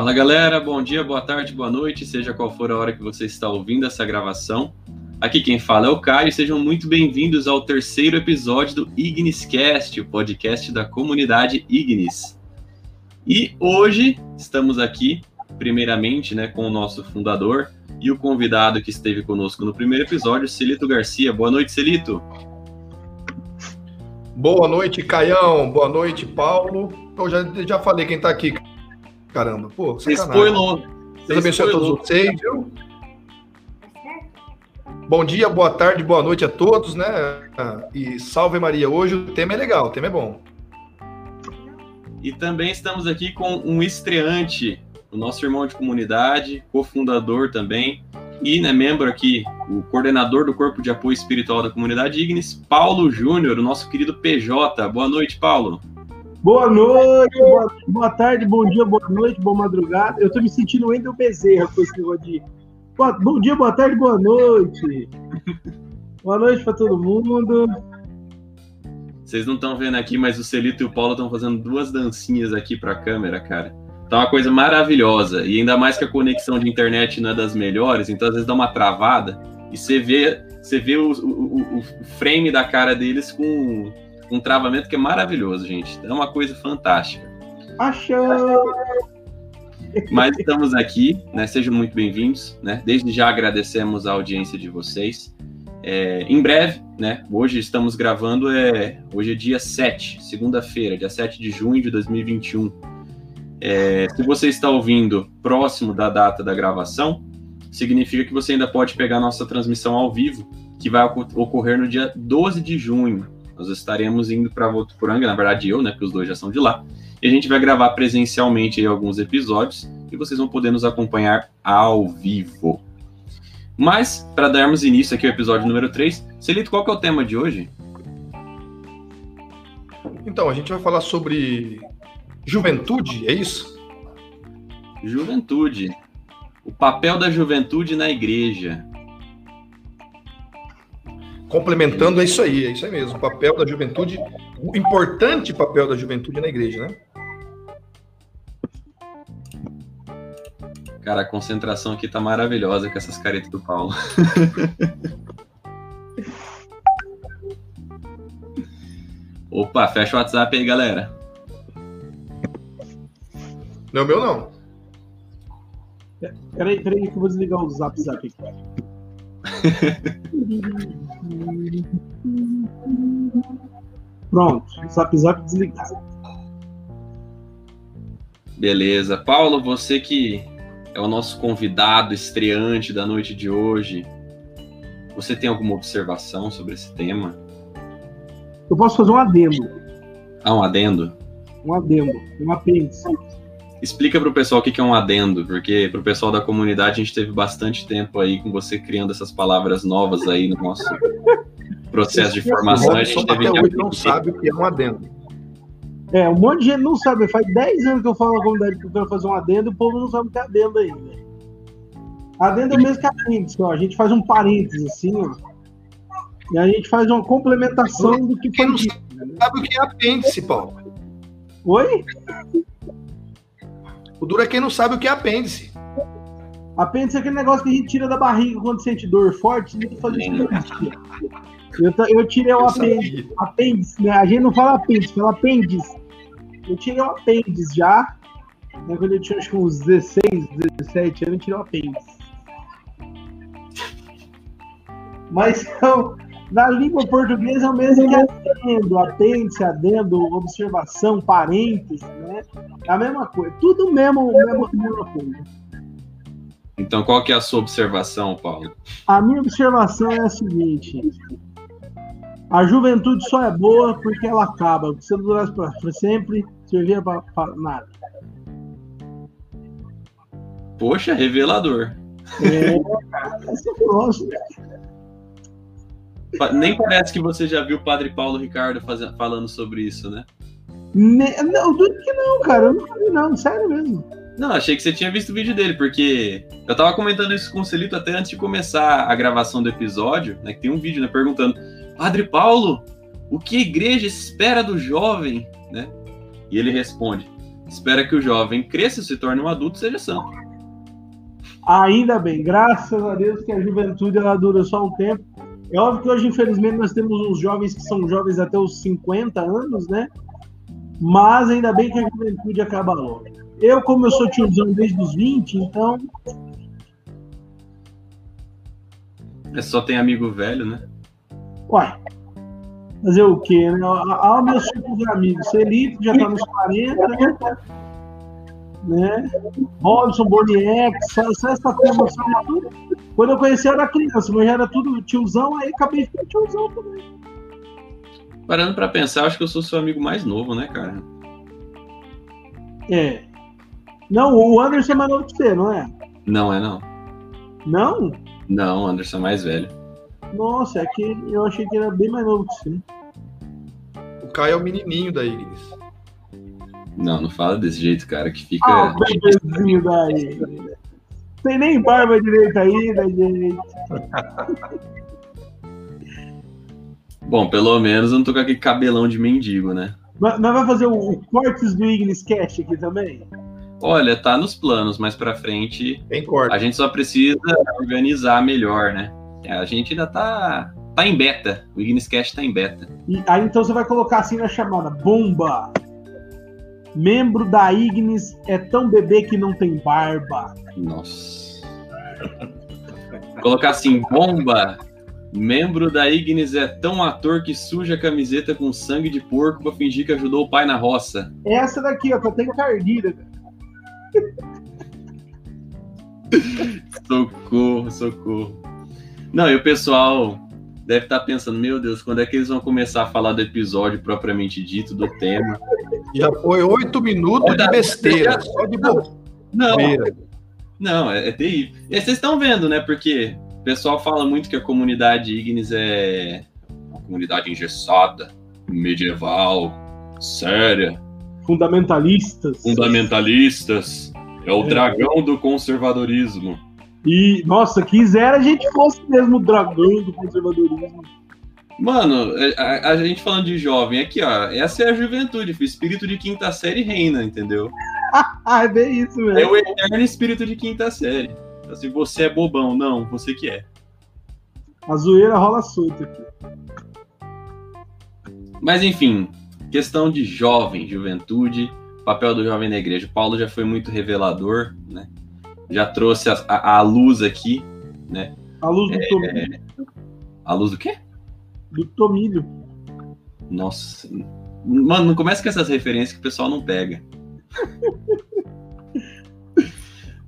Fala galera, bom dia, boa tarde, boa noite, seja qual for a hora que você está ouvindo essa gravação. Aqui quem fala é o Caio, sejam muito bem-vindos ao terceiro episódio do Igniscast, o podcast da comunidade Ignis. E hoje estamos aqui, primeiramente, né, com o nosso fundador e o convidado que esteve conosco no primeiro episódio, Celito Garcia. Boa noite, Celito. Boa noite, Caião. Boa noite, Paulo. Eu já, já falei quem está aqui, caramba. Pô, Você spoilou. Deus abençoe a todos vocês, viu? Bom dia, boa tarde, boa noite a todos, né? E salve Maria. Hoje o tema é legal, o tema é bom. E também estamos aqui com um estreante, o nosso irmão de comunidade, cofundador também, e né, membro aqui, o coordenador do Corpo de Apoio Espiritual da Comunidade Ignis, Paulo Júnior, o nosso querido PJ. Boa noite, Paulo. Boa noite, boa, boa, tarde, bom dia, boa noite, boa madrugada. Eu tô me sentindo Wendel Bezerra com esse negócio boa, bom dia, boa tarde, boa noite. boa noite para todo mundo. Vocês não estão vendo aqui, mas o Celito e o Paulo estão fazendo duas dancinhas aqui para a câmera, cara. Tá uma coisa maravilhosa. E ainda mais que a conexão de internet não é das melhores, então às vezes dá uma travada e você vê, você vê o, o, o frame da cara deles com um travamento que é maravilhoso, gente. É uma coisa fantástica. Achou! Mas estamos aqui, né? Sejam muito bem-vindos, né? Desde já agradecemos a audiência de vocês. É, em breve, né? Hoje estamos gravando, é, hoje é dia 7, segunda-feira, dia 7 de junho de 2021. É, se você está ouvindo próximo da data da gravação, significa que você ainda pode pegar nossa transmissão ao vivo, que vai ocorrer no dia 12 de junho, nós estaremos indo para Votuporanga, na verdade eu, né, porque os dois já são de lá. E a gente vai gravar presencialmente aí alguns episódios e vocês vão poder nos acompanhar ao vivo. Mas, para darmos início aqui ao episódio número 3, Celito, qual que é o tema de hoje? Então, a gente vai falar sobre juventude, é isso? Juventude. O papel da juventude na igreja complementando, é isso aí, é isso aí mesmo. O papel da juventude, o importante papel da juventude na igreja, né? Cara, a concentração aqui tá maravilhosa com essas caretas do Paulo. Opa, fecha o WhatsApp aí, galera. Não é o meu, não. Peraí, peraí, que eu vou desligar o zap zap aqui. Pronto, zap zap desligado. Beleza. Paulo, você que é o nosso convidado estreante da noite de hoje, você tem alguma observação sobre esse tema? Eu posso fazer um adendo. Ah, um adendo? Um adendo, um apêndice. Explica para o pessoal o que é um adendo, porque para o pessoal da comunidade a gente teve bastante tempo aí com você criando essas palavras novas aí no nosso processo de formação. A gente teve até hoje não sabe o que é um adendo. É, um monte de gente não sabe. Faz 10 anos que eu falo na comunidade que eu quero fazer um adendo e o povo não sabe o que é adendo ainda. Adendo é o mesmo que apêndice, ó. A gente faz um parênteses assim, ó. E a gente faz uma complementação do que foi. Não sabe o que é apêndice, Paulo. Oi? O duro é quem não sabe o que é apêndice. Apêndice é aquele negócio que a gente tira da barriga quando sente dor forte. Nem fazer eu, eu tirei o apêndice, apêndice, né? A gente não fala apêndice, fala apêndice. Eu tirei o apêndice já. Né? Quando eu tinha acho que uns 16, 17 anos, eu tirei o apêndice. Mas então, na língua portuguesa é o mesmo que adendo, apêndice, adendo, observação, parênteses, né? É a mesma coisa. Tudo mesmo, mesmo mesma coisa. Então, qual que é a sua observação, Paulo? A minha observação é a seguinte: a juventude só é boa porque ela acaba. Se não durasse para sempre, servia para nada. Poxa, revelador. É, é grosso, Nem parece que você já viu o Padre Paulo Ricardo falando sobre isso, né? Ne... Não, duro que não, cara. Eu nunca vi, não. Sério mesmo. Não, achei que você tinha visto o vídeo dele, porque eu tava comentando isso com o Celito até antes de começar a gravação do episódio, né? Que tem um vídeo, né? Perguntando, Padre Paulo, o que a igreja espera do jovem, né? E ele responde, espera que o jovem cresça, se torne um adulto e seja santo. Ainda bem, graças a Deus que a juventude ela dura só um tempo. É óbvio que hoje, infelizmente, nós temos uns jovens que são jovens até os 50 anos, né? Mas ainda bem que a juventude acaba logo. Eu, como eu sou tiozão desde os 20, então. É só tem amigo velho, né? Uai. Fazer o quê, né? Olha meus tipos de amigos. Celito já tá nos 40, né? Né? Robson, Boniek, essa turma tudo. Quando eu conheci eu era criança, mas já era tudo tiozão, aí acabei ficando tiozão também. Parando pra pensar, acho que eu sou seu amigo mais novo, né, cara? É. Não, o Anderson é mais novo que você, não é? Não é, não. Não? Não, o Anderson é mais velho. Nossa, é que eu achei que era bem mais novo que você. O Caio é o menininho da Ignis. Não, não fala desse jeito, cara, que fica. Ah, bebezinho daí. Tem nem barba direita ainda, gente. Bom, pelo menos eu não tô com aquele cabelão de mendigo, né? Mas vai fazer o, o cortes do Ignis Cash aqui também? Olha, tá nos planos, mas pra frente a gente só precisa organizar melhor, né? A gente ainda tá, tá em beta. O Ignis Cash tá em beta. E, aí então você vai colocar assim na chamada: Bomba! Membro da Ignis é tão bebê que não tem barba. Nossa. Colocar assim, bomba. Membro da Ignis é tão ator que suja a camiseta com sangue de porco pra fingir que ajudou o pai na roça. Essa daqui, ó, que eu tenho cardida. socorro, socorro. Não, e o pessoal deve estar tá pensando, meu Deus, quando é que eles vão começar a falar do episódio propriamente dito, do tema? Já foi oito minutos de besteira, já... só de bobeira. Não, não, é, é terrível. E vocês estão vendo, né? Porque o pessoal fala muito que a comunidade Ignis é uma comunidade engessada, medieval, séria. Fundamentalistas. Fundamentalistas. É o é. dragão do conservadorismo. E, nossa, quisera a gente fosse mesmo o dragão do conservadorismo. Mano, é, a, a, gente falando de jovem, aqui, ó, essa é a juventude, o espírito de quinta série reina, entendeu? é bem isso mesmo. É o eterno espírito de quinta série. Assim, você é bobão, não, você que é. A zoeira rola solta aqui. Mas enfim, questão de jovem, juventude, papel do jovem na igreja. O Paulo já foi muito revelador, né? Já trouxe a, a, a luz aqui, né? A luz do é, tomilho. A luz do quê? Do tomilho. Nossa. Mano, não começa com essas referências que o pessoal não pega.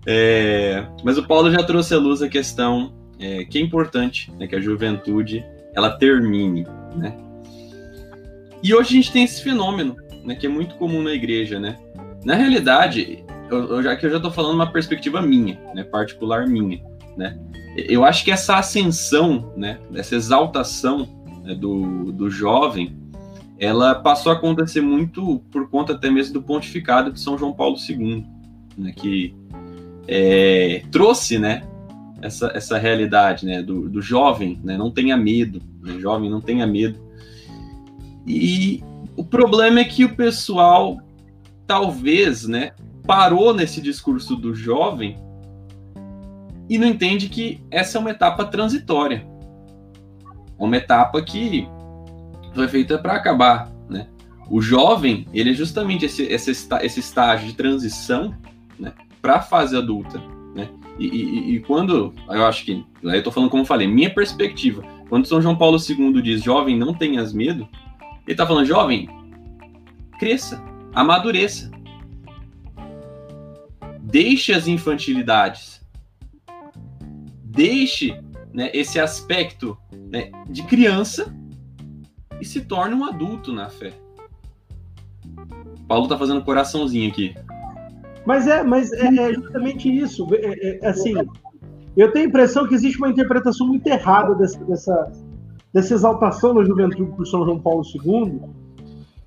é, mas o Paulo já trouxe à luz a questão é, que é importante, né, que a juventude ela termine, né? E hoje a gente tem esse fenômeno, né, que é muito comum na igreja, né? Na realidade, eu, já que eu já estou falando uma perspectiva minha, né, particular minha, né? Eu acho que essa ascensão, né, essa exaltação né, do, do jovem, ela passou a acontecer muito por conta até mesmo do pontificado de São João Paulo II, né, que é, trouxe, né, essa, essa realidade, né, do, do jovem, né, não tenha medo, né, jovem não tenha medo. E o problema é que o pessoal talvez, né, parou nesse discurso do jovem e não entende que essa é uma etapa transitória. Uma etapa que foi feita para acabar, né? O jovem, ele é justamente esse, esse, esse estágio de transição né, para a fase adulta. Né? E, e, e, quando, eu acho que, aí eu estou falando como eu falei, minha perspectiva, quando São João Paulo II diz jovem, não tenhas medo, ele está falando, jovem, cresça, amadureça. Deixe as infantilidades. Deixe né, esse aspecto né, de criança e se torne um adulto na fé. Paulo tá fazendo coraçãozinho aqui. Mas é, mas é, é justamente isso. É, é, é, assim, eu tenho a impressão que existe uma interpretação muito errada dessa, dessa, dessa exaltação da juventude por São João Paulo II,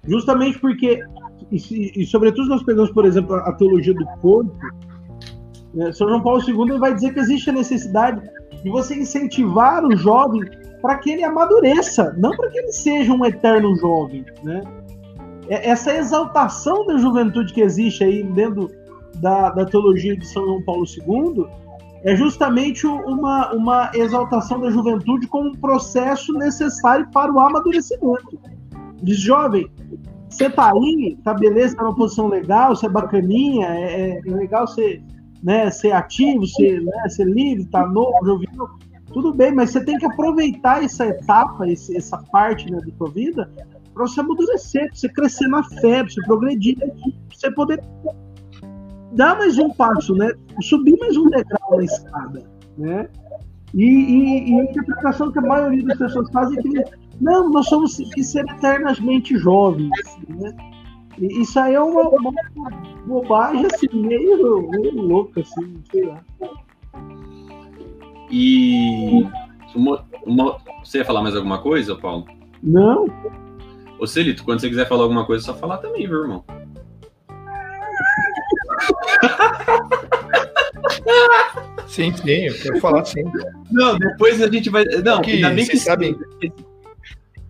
justamente porque, e, e sobretudo nós pegamos, por exemplo, a teologia do corpo, né, São João Paulo II vai dizer que existe a necessidade de você incentivar o jovem para que ele amadureça, não para que ele seja um eterno jovem, né? é, essa exaltação da juventude que existe aí dentro da, da teologia de São João Paulo II é justamente uma, uma exaltação da juventude como um processo necessário para o amadurecimento. Diz, jovem, você tá aí, tá beleza, tá numa posição legal, você é bacaninha, é, é legal ser, né, ser ativo, ser, né, ser livre, tá novo, jovial, tudo bem, mas você tem que aproveitar essa etapa, esse, essa parte né, da sua vida, para você amadurecer, para você crescer na fé, para você progredir, para você poder dar mais um passo, né? Subir mais um degrau na escada, né? E, e, e, a interpretação que a maioria das pessoas fazem é que não, nós somos que ser eternamente jovens, né? E isso aí é uma, uma bobagem assim, meio, meio louca, assim, sei lá. E uma, uma, você ia falar mais alguma coisa, Paulo? Não. Ô Celito, quando você quiser falar alguma coisa, é só falar também, viu, irmão? Sim, sim, eu quero falar sim. Não, depois a gente vai. Não, que, ainda bem que sabem.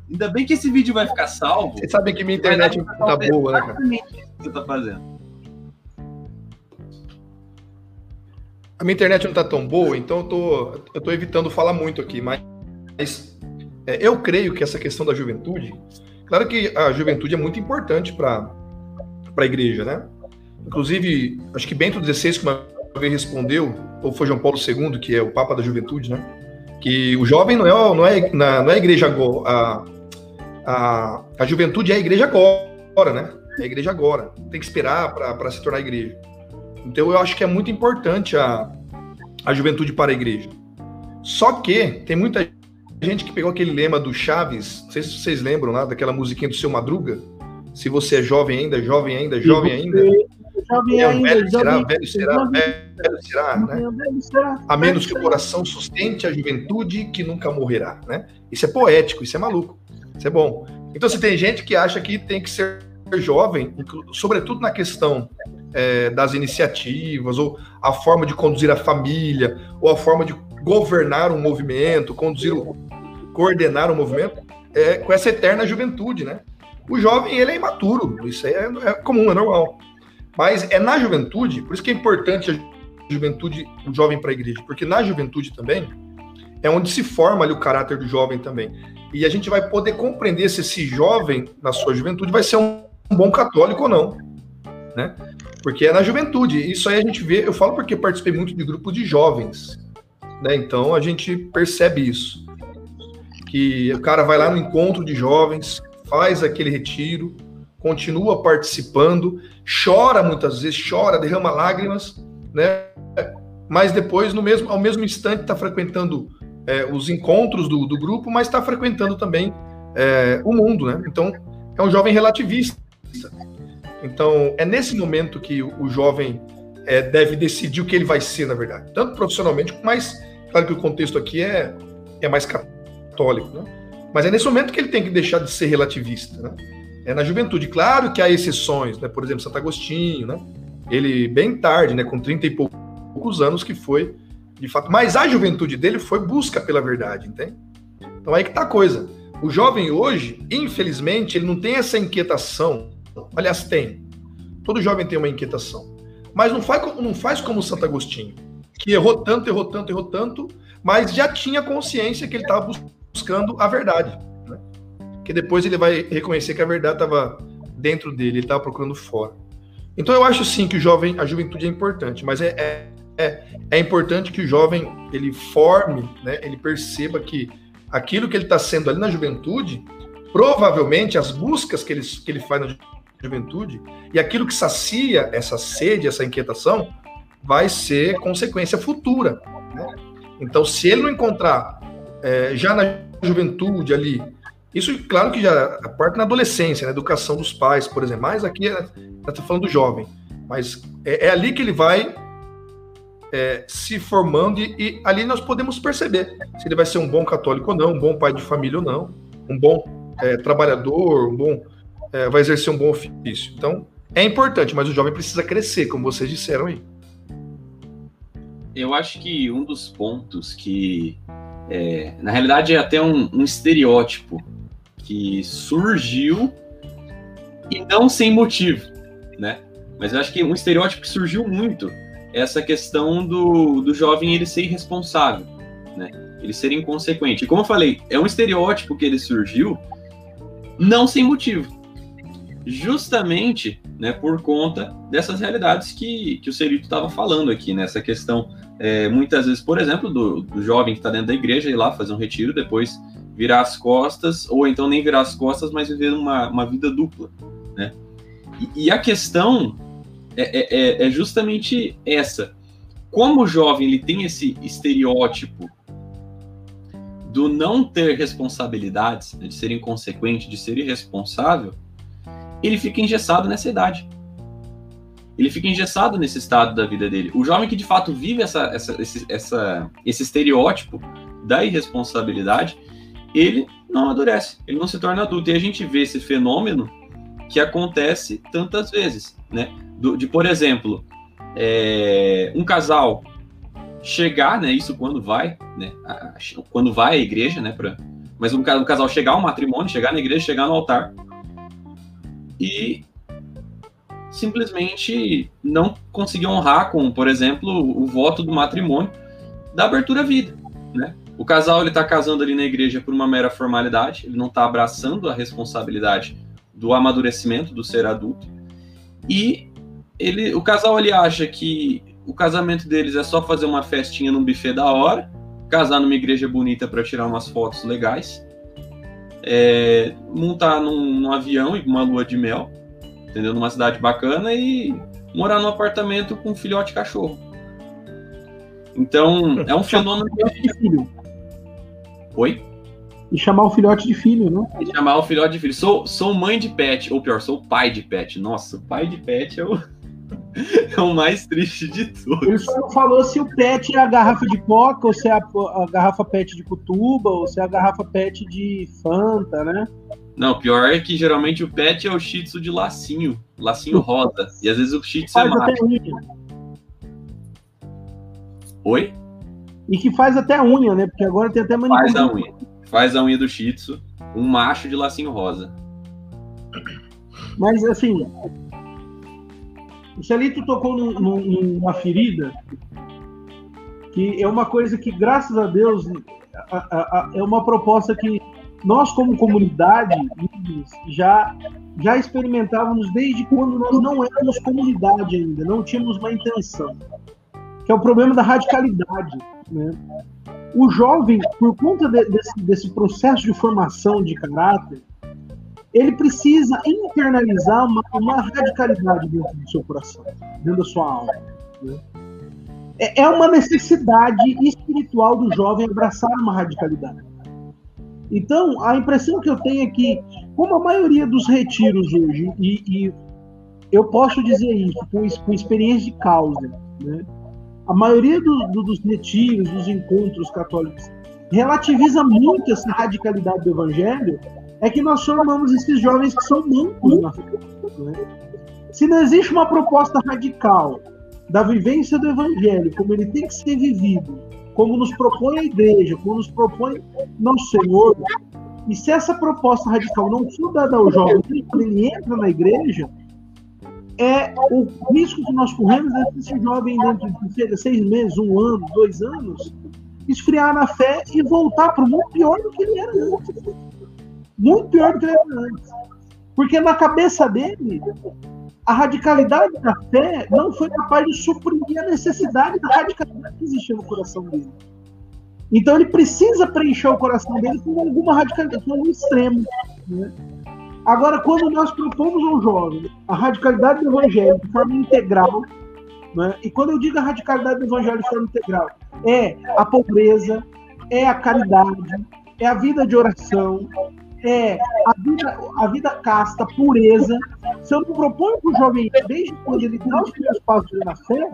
Ainda bem que esse vídeo vai ficar salvo. Vocês sabem que minha internet não tá boa, né, cara? que você tá fazendo. A minha internet não tá tão boa, então eu tô, eu tô evitando falar muito aqui, mas, é, eu creio que essa questão da juventude, claro que a juventude é muito importante para a igreja, né? Inclusive, acho que Bento XVI, que uma vez respondeu, ou foi João Paulo II, que é o Papa da Juventude, né? Que o jovem não é, não é, não é a igreja. A, a, a juventude é a igreja agora, né? É a igreja agora. Tem que esperar para se tornar igreja. Então eu acho que é muito importante a, a juventude para a igreja. Só que tem muita gente que pegou aquele lema do Chaves, não sei se vocês lembram lá, daquela musiquinha do seu Madruga. Se você é jovem ainda, jovem ainda, jovem ainda jovem é, ainda. Velho será, velho será, velho será, né? A menos que o coração sustente a juventude que nunca morrerá, né? Isso é poético, isso é maluco, isso é bom. Então, se tem gente que acha que tem que ser jovem, sobretudo na questão é, das iniciativas, ou a forma de conduzir a família, ou a forma de governar um movimento, conduzir, coordenar um movimento, é, com essa eterna juventude, né? O jovem, ele é imaturo, isso aí é, é comum, é normal. Mas é na juventude, por isso que é importante a juventude, o jovem para a igreja, porque na juventude também é onde se forma ali o caráter do jovem também. E a gente vai poder compreender se esse jovem, na sua juventude, vai ser um, bom católico ou não, né? Porque é na juventude. Isso aí a gente vê, eu falo porque participei muito de grupos de jovens, né? Então a gente percebe isso. Que o cara vai lá no encontro de jovens, faz aquele retiro, continua participando, chora muitas vezes, chora, derrama lágrimas, né? Mas depois, no mesmo, ao mesmo instante, está frequentando é, os encontros do, do grupo, mas está frequentando também é, o mundo, né? Então, é um jovem relativista. Então, é nesse momento que o, o jovem é, deve decidir o que ele vai ser, na verdade. Tanto profissionalmente, mas, claro que o contexto aqui é, é mais católico, né? Mas é nesse momento que ele tem que deixar de ser relativista, né? é na juventude. Claro que há exceções, né? Por exemplo, Santo Agostinho, né? Ele bem tarde, né? Com 30 e poucos anos que foi, de fato. Mas a juventude dele foi busca pela verdade, entende? Então aí que tá a coisa. O jovem hoje, infelizmente, ele não tem essa inquietação. Aliás, tem. Todo jovem tem uma inquietação. Mas não faz, não faz como Santo Agostinho, que errou tanto, errou tanto, errou tanto, mas já tinha consciência que ele estava buscando a verdade que depois ele vai reconhecer que a verdade estava dentro dele, ele estava procurando fora. Então eu acho sim que o jovem, a juventude é importante, mas é, é, é, é importante que o jovem ele forme, né, ele perceba que aquilo que ele está sendo ali na juventude, provavelmente as buscas que ele, que ele faz na juventude e aquilo que sacia essa sede, essa inquietação, vai ser consequência futura. Né? Então, se ele não encontrar é, já na juventude ali isso, claro que já a parte na adolescência, na educação dos pais, por exemplo. Mas aqui está falando do jovem. Mas é, é, ali que ele vai é, se formando e, e, ali nós podemos perceber se ele vai ser um bom católico ou não, um bom pai de família ou não, um bom é, trabalhador, um bom é, vai exercer um bom ofício. Então é importante, mas o jovem precisa crescer, como vocês disseram aí. Eu acho que um dos pontos que, é, na realidade, é até um, um estereótipo que surgiu e não sem motivo, né? Mas eu acho que um estereótipo que surgiu muito essa questão do, do jovem ele ser irresponsável, né? Ele ser inconsequente. E como eu falei, é um estereótipo que ele surgiu não sem motivo. Justamente né, por conta dessas realidades que, que o Cerito estava falando aqui, nessa né? questão, é, muitas vezes, por exemplo, do, do jovem que está dentro da igreja ir lá fazer um retiro, depois virar as costas, ou então nem virar as costas, mas viver uma, uma vida dupla, né? E, e a questão é, é, é, é justamente essa. Como o jovem ele tem esse estereótipo do não ter responsabilidades, né, de ser inconsequente, de ser irresponsável, ele fica engessado nessa idade. Ele fica engessado nesse estado da vida dele. O jovem que de fato vive essa, essa, esse, essa, esse estereótipo da irresponsabilidade, ele não amadurece, ele não se torna adulto. E a gente vê esse fenômeno que acontece tantas vezes, né? Do, de, por exemplo, é, um casal chegar, né? Isso quando vai, né? A, quando vai à igreja, né? Pra, mas um, um casal chegar ao matrimônio, chegar na igreja, chegar no altar e simplesmente não conseguir honrar com, por exemplo, o voto do matrimônio da abertura à vida, né? O casal ele está casando ali na igreja por uma mera formalidade, ele não está abraçando a responsabilidade do amadurecimento do ser adulto e ele, o casal ele acha que o casamento deles é só fazer uma festinha num buffet da hora, casar numa igreja bonita para tirar umas fotos legais, é, montar num, num avião e uma lua de mel, entendeu? Numa cidade bacana e morar num apartamento com um filhote de cachorro. Então, é um fenômeno que Oi? E chamar o filhote de filho, né? E chamar o filhote de filho. Sou, sou mãe de pet, ou pior, sou pai de pet. Nossa, pai de pet é o, é o mais triste de todos. Ele só não falou se o pet é a garrafa de coca, ou se é a, a garrafa pet de cutuba, ou se é a garrafa pet de Fanta, né? Não, pior é que geralmente o pet é o shih tzu de lacinho, lacinho rosa. E às vezes o shih tzu é macho. Oi? E que faz até unha, né? Porque agora tem até manicure. Faz a unha. Faz a unha do Shih Tzu, um macho de lacinho rosa. Mas assim, o Celito tocou num, num, numa ferida que é uma coisa que, graças a Deus, a, a, a, é uma proposta que nós, como comunidade, já, já experimentávamos desde quando nós não éramos comunidade ainda, não tínhamos uma intenção, que é o problema da radicalidade. Né? O jovem, por conta de, desse, desse processo de formação de caráter, ele precisa internalizar uma, uma radicalidade dentro do seu coração, dentro da sua alma. Né? É, é uma necessidade espiritual do jovem abraçar uma radicalidade. Então, a impressão que eu tenho é que, como a maioria dos retiros hoje, e, e eu posso dizer isso com, com experiência de causa, né? a maioria do, do, dos retiros, dos encontros católicos, relativiza muito essa radicalidade do evangelho, é que nós formamos esses jovens que são mancos na. Né? Se não existe uma proposta radical da vivência do evangelho, como ele tem que ser vivido, como nos propõe a igreja, como nos propõe nosso Senhor, e se essa proposta radical não for dada ao jovem quando ele entra na igreja, é o risco que nós corremos é que esse jovem, dentro de seis meses, um ano, dois anos, esfriar na fé e voltar para o mundo pior do que ele era antes. Muito pior do que ele era antes. Porque na cabeça dele, a radicalidade da fé não foi capaz de suprimir a necessidade da radicalidade que existia no coração dele. Então ele precisa preencher o coração dele com alguma radicalidade, com algum extremo. Né? Agora, quando nós propomos ao jovem a radicalidade do evangelho de forma integral, né? e quando eu digo a radicalidade do evangelho de forma integral, é a pobreza, é a caridade, é a vida de oração, é a vida, a vida casta, pureza. Se eu não proponho para o jovem, desde quando ele dá os primeiros passos na fé,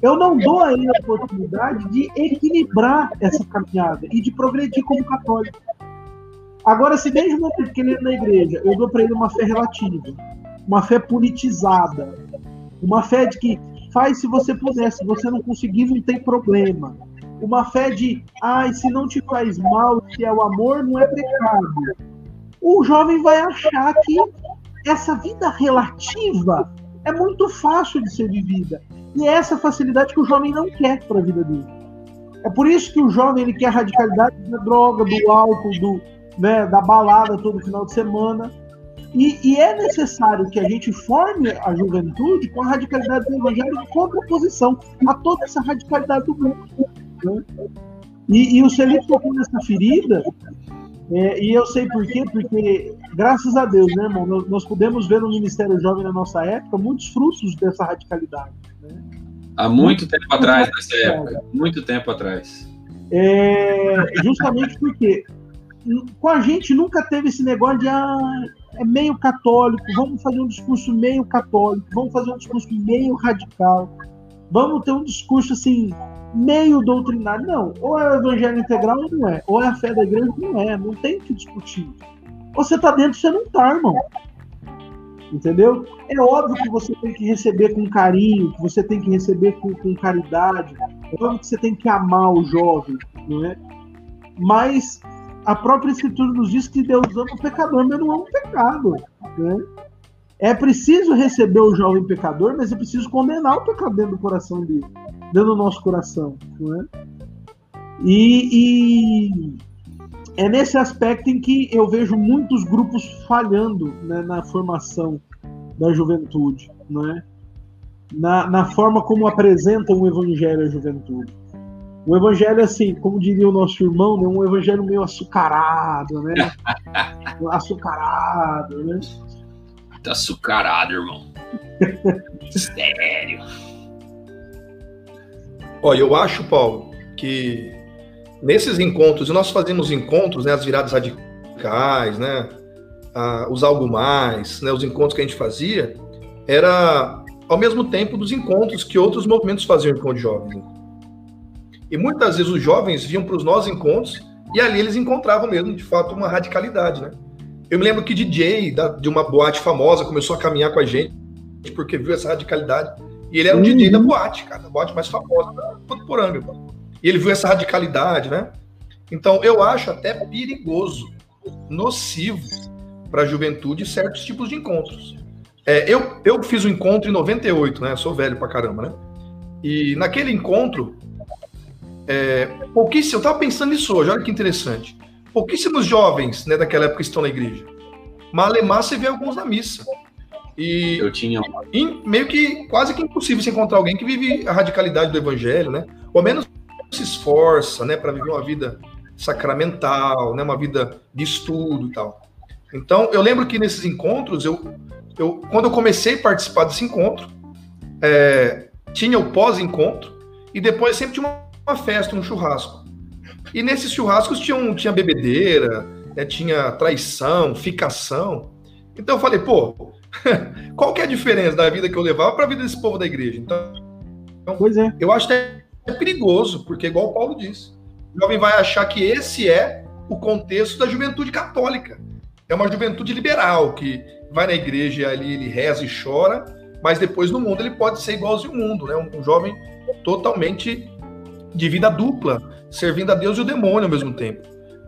eu não dou a ele a oportunidade de equilibrar essa caminhada e de progredir como católico. Agora, se desde o momento que ele é na igreja, eu dou para ele uma fé relativa, uma fé politizada, uma fé de que faz se você puder, se você não conseguir, não tem problema. Uma fé de, ai, ah, se não te faz mal, se é o amor, não é pecado. O jovem vai achar que essa vida relativa é muito fácil de ser vivida. E é essa facilidade que o jovem não quer para a vida dele. É por isso que o jovem ele quer radicalidade da droga, do álcool, do, né, da balada todo final de semana. E, e, é necessário que a gente forme a juventude com a radicalidade do evangelho em contraposição a toda essa radicalidade do mundo. Né? E, e, o Celito tocou nessa ferida, é, e eu sei por quê, porque, graças a Deus, né, irmão, nós, nós podemos ver no Ministério Jovem na nossa época muitos frutos dessa radicalidade. Né? Há muito tempo atrás, nessa época, muito tempo atrás. É, justamente porque com a gente nunca teve esse negócio de ah, é meio católico, vamos fazer um discurso meio católico, vamos fazer um discurso meio radical, vamos ter um discurso assim, meio doutrinário. Não, ou é o evangelho integral ou não é, ou é a fé da igreja ou não é, não tem que discutir. Ou você tá dentro, você não tá, irmão. Entendeu? É óbvio que você tem que receber com carinho, que você tem que receber com, com caridade, é óbvio que você tem que amar o jovem, não é? Mas a própria Escritura nos diz que Deus ama o pecador, mas não ama o pecado. Né? É preciso receber o jovem pecador, mas é preciso condenar o pecado dentro do coração dele, dentro do nosso coração. Não é? E, e, é nesse aspecto em que eu vejo muitos grupos falhando né, na formação da juventude, não é? na, na forma como apresentam o evangelho à juventude. O evangelho, assim, como diria o nosso irmão, né, um evangelho meio açucarado, né? açucarado, né? Tá açucarado, irmão. Sério. Olha, eu acho, Paulo, que nesses encontros, e nós fazemos encontros, né, as viradas radicais, né, a, os algo mais, né, os encontros que a gente fazia, era ao mesmo tempo dos encontros que outros movimentos faziam encontro de jovens. Né? E muitas vezes os jovens vinham para os nossos encontros e ali eles encontravam mesmo, de fato, uma radicalidade, né? Eu me lembro que DJ da, de uma boate famosa começou a caminhar com a gente porque viu essa radicalidade. E ele era um uhum. DJ da boate, cara, da boate mais famosa da Votuporanga. E ele viu essa radicalidade, né? Então, eu acho até perigoso, nocivo para a juventude certos tipos de encontros. É, eu, eu fiz um encontro em 98, né? Eu sou velho pra caramba, né? E naquele encontro, é, pouquíssimo, eu estava pensando nisso hoje, olha que interessante. Pouquíssimos jovens né, daquela época estão na igreja. Malemar você vê alguns na missa. E eu tinha meio que quase que impossível se encontrar alguém que vive a radicalidade do evangelho, né? Ou ao menos se esforça, né, para viver uma vida sacramental, né, uma vida de estudo e tal. Então, eu lembro que nesses encontros, eu, eu quando eu comecei a participar desse encontro, é, tinha o pós-encontro e depois sempre tinha uma uma festa, um churrasco. E nesses churrascos tinha, tinha bebedeira, né, tinha traição, ficação. Então eu falei, pô, qual que é a diferença da vida que eu levava para a vida desse povo da igreja? Então, pois é. eu acho que é perigoso, porque igual o Paulo disse, o jovem vai achar que esse é o contexto da juventude católica. É uma juventude liberal, que vai na igreja e ali ele reza e chora, mas depois no mundo ele pode ser igualzinho ao mundo, né? Um jovem totalmente de vida dupla, servindo a Deus e o demônio ao mesmo tempo.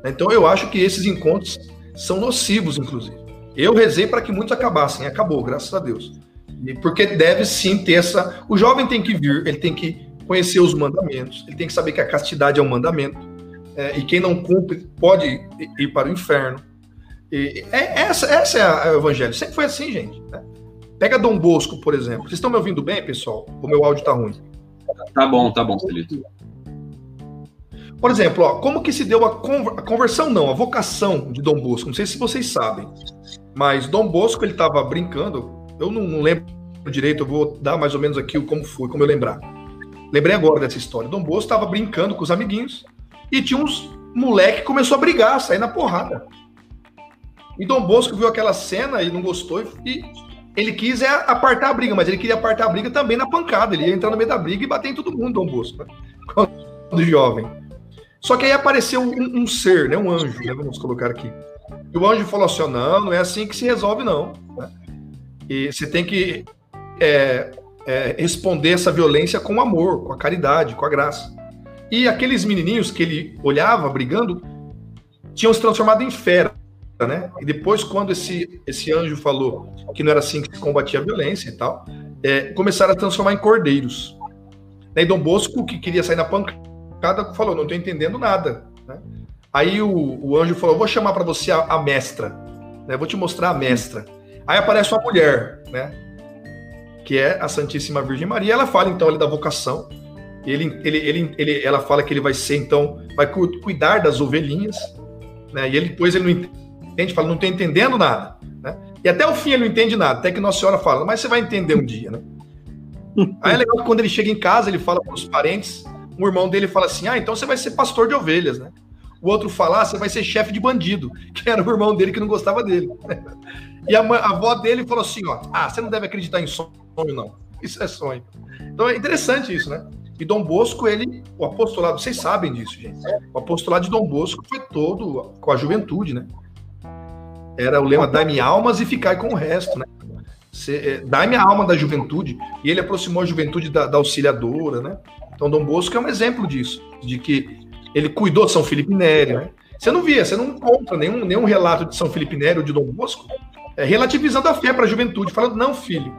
Então eu acho que esses encontros são nocivos, inclusive. Eu rezei para que muitos acabassem, acabou, graças a Deus. Porque deve sim ter essa. O jovem tem que vir, ele tem que conhecer os mandamentos, ele tem que saber que a castidade é um mandamento, é, e quem não cumpre pode ir para o inferno. E, é, essa, essa é a, é evangelho. Sempre foi assim, gente. Né? Pega Dom Bosco, por exemplo. Vocês estão me ouvindo bem, pessoal? O meu áudio está ruim. Tá bom, tá bom, Celito. Por exemplo, ó, como que se deu a, a, conversão, não, a vocação de Dom Bosco? Não sei se vocês sabem, mas Dom Bosco ele estava brincando. Eu não, não, lembro direito, eu vou dar mais ou menos aqui como foi, como eu lembrar. Lembrei agora dessa história. Dom Bosco estava brincando com os amiguinhos e tinha uns moleque que começou a brigar, a sair na porrada. E Dom Bosco viu aquela cena e não gostou e ele quis é apartar a briga, mas ele queria apartar a briga também na pancada. Ele ia entrar no meio da briga e bater em todo mundo, Dom Bosco, né? quando jovem. Só que aí apareceu um, um ser, né, um anjo, né, vamos colocar aqui. E o anjo falou assim: não, não é assim que se resolve, não. Né? E você tem que é, é, responder essa violência com amor, com a caridade, com a graça. E aqueles menininhos que ele olhava brigando tinham se transformado em feras. né? E depois, quando esse, esse anjo falou que não era assim que se combatia a violência e tal, é, começaram a transformar em cordeiros. E Dom Bosco, que queria sair na pancada, falou: Não estou entendendo nada. Né? Aí o, o, anjo falou: Vou chamar para você a, a mestra, né? vou te mostrar a mestra. Aí aparece uma mulher, né? Que é a Santíssima Virgem Maria. Ela fala então ali da vocação. Ele, ele, ele, ele, ela fala que ele vai ser então, vai cuidar das ovelhinhas, né? E ele depois ele não entende, fala, não estou entendendo nada, né? E até o fim ele não entende nada, até que Nossa Senhora fala, mas você vai entender um dia, né? Aí é legal que quando ele chega em casa, ele fala para os parentes, um irmão dele fala assim: Ah, então você vai ser pastor de ovelhas, né? O outro fala: ah, você vai ser chefe de bandido, que era o irmão dele que não gostava dele. E a, a avó dele falou assim: ó, ah, você não deve acreditar em sonho, não. Isso é sonho. Então é interessante isso, né? E Dom Bosco, ele, o apostolado, vocês sabem disso, gente. O apostolado de Dom Bosco foi todo com a juventude, né? Era o lema: dai-me almas e ficai com o resto, né? É, dai-me a alma da juventude. E ele aproximou a juventude da, da auxiliadora, né? Então, Dom Bosco é um exemplo disso, de que ele cuidou de São Felipe Neri, né? Você não via, você não encontra nenhum, nenhum relato de São Felipe Neri ou de Dom Bosco é, relativizando a fé para a juventude, falando, não, filho,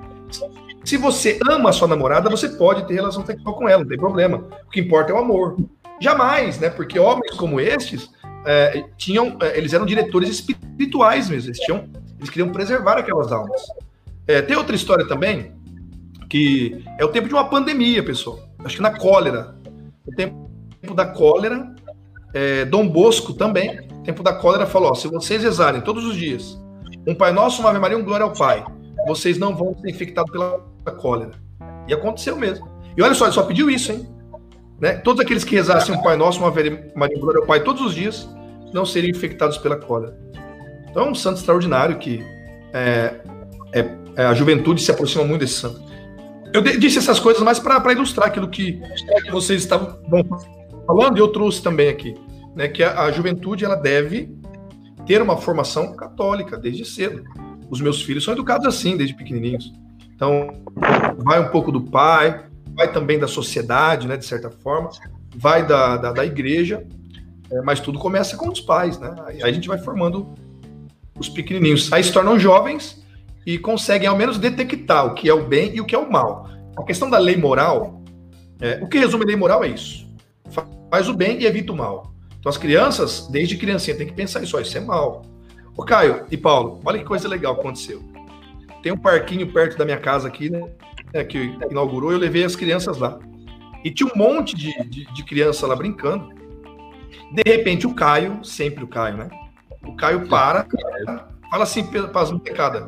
se você ama a sua namorada, você pode ter relação sexual com ela, não tem problema. O que importa é o amor. Jamais, né? Porque homens como estes é, tinham, é, eles eram diretores espirituais mesmo. Eles tinham, eles queriam preservar aquelas almas. É, tem outra história também que é o tempo de uma pandemia, pessoal. Acho que na cólera, o tempo da cólera, é, Dom Bosco também, tempo da cólera falou: ó, se vocês rezarem todos os dias, um Pai Nosso, uma Ave Maria, um Glória ao Pai vocês não vão ser infectados pela cólera. E aconteceu mesmo. E olha só, ele só pediu isso, hein? Né? Todos aqueles que rezassem um Pai Nosso, uma Maria Glória ao Pai todos os dias, não seriam infectados pela cólera. Então é um santo extraordinário que é, é, é, a juventude se aproxima muito desse santo. Eu disse essas coisas mais para ilustrar aquilo que vocês estavam falando e eu trouxe também aqui, né? Que a, a juventude ela deve ter uma formação católica desde cedo. Os meus filhos são educados assim, desde pequenininhos. Então, vai um pouco do pai, vai também da sociedade, né, de certa forma, vai da, da, da igreja, é, mas tudo começa com os pais, né? Aí a gente vai formando os pequenininhos. Aí se tornam jovens e conseguem ao menos detectar o que é o bem e o que é o mal. A questão da lei moral, é, o que resume a lei moral é isso: faz o bem e evita o mal. Então as crianças, desde criancinha, tem que pensar isso, ó, isso é mal. Ô, Caio e Paulo, olha que coisa legal aconteceu. Tem um parquinho perto da minha casa aqui, né? É, que inaugurou, eu levei as crianças lá. E tinha um monte de, de, de criança lá brincando. De repente, o Caio, sempre o Caio, né? O Caio para, fala assim para as molecadas: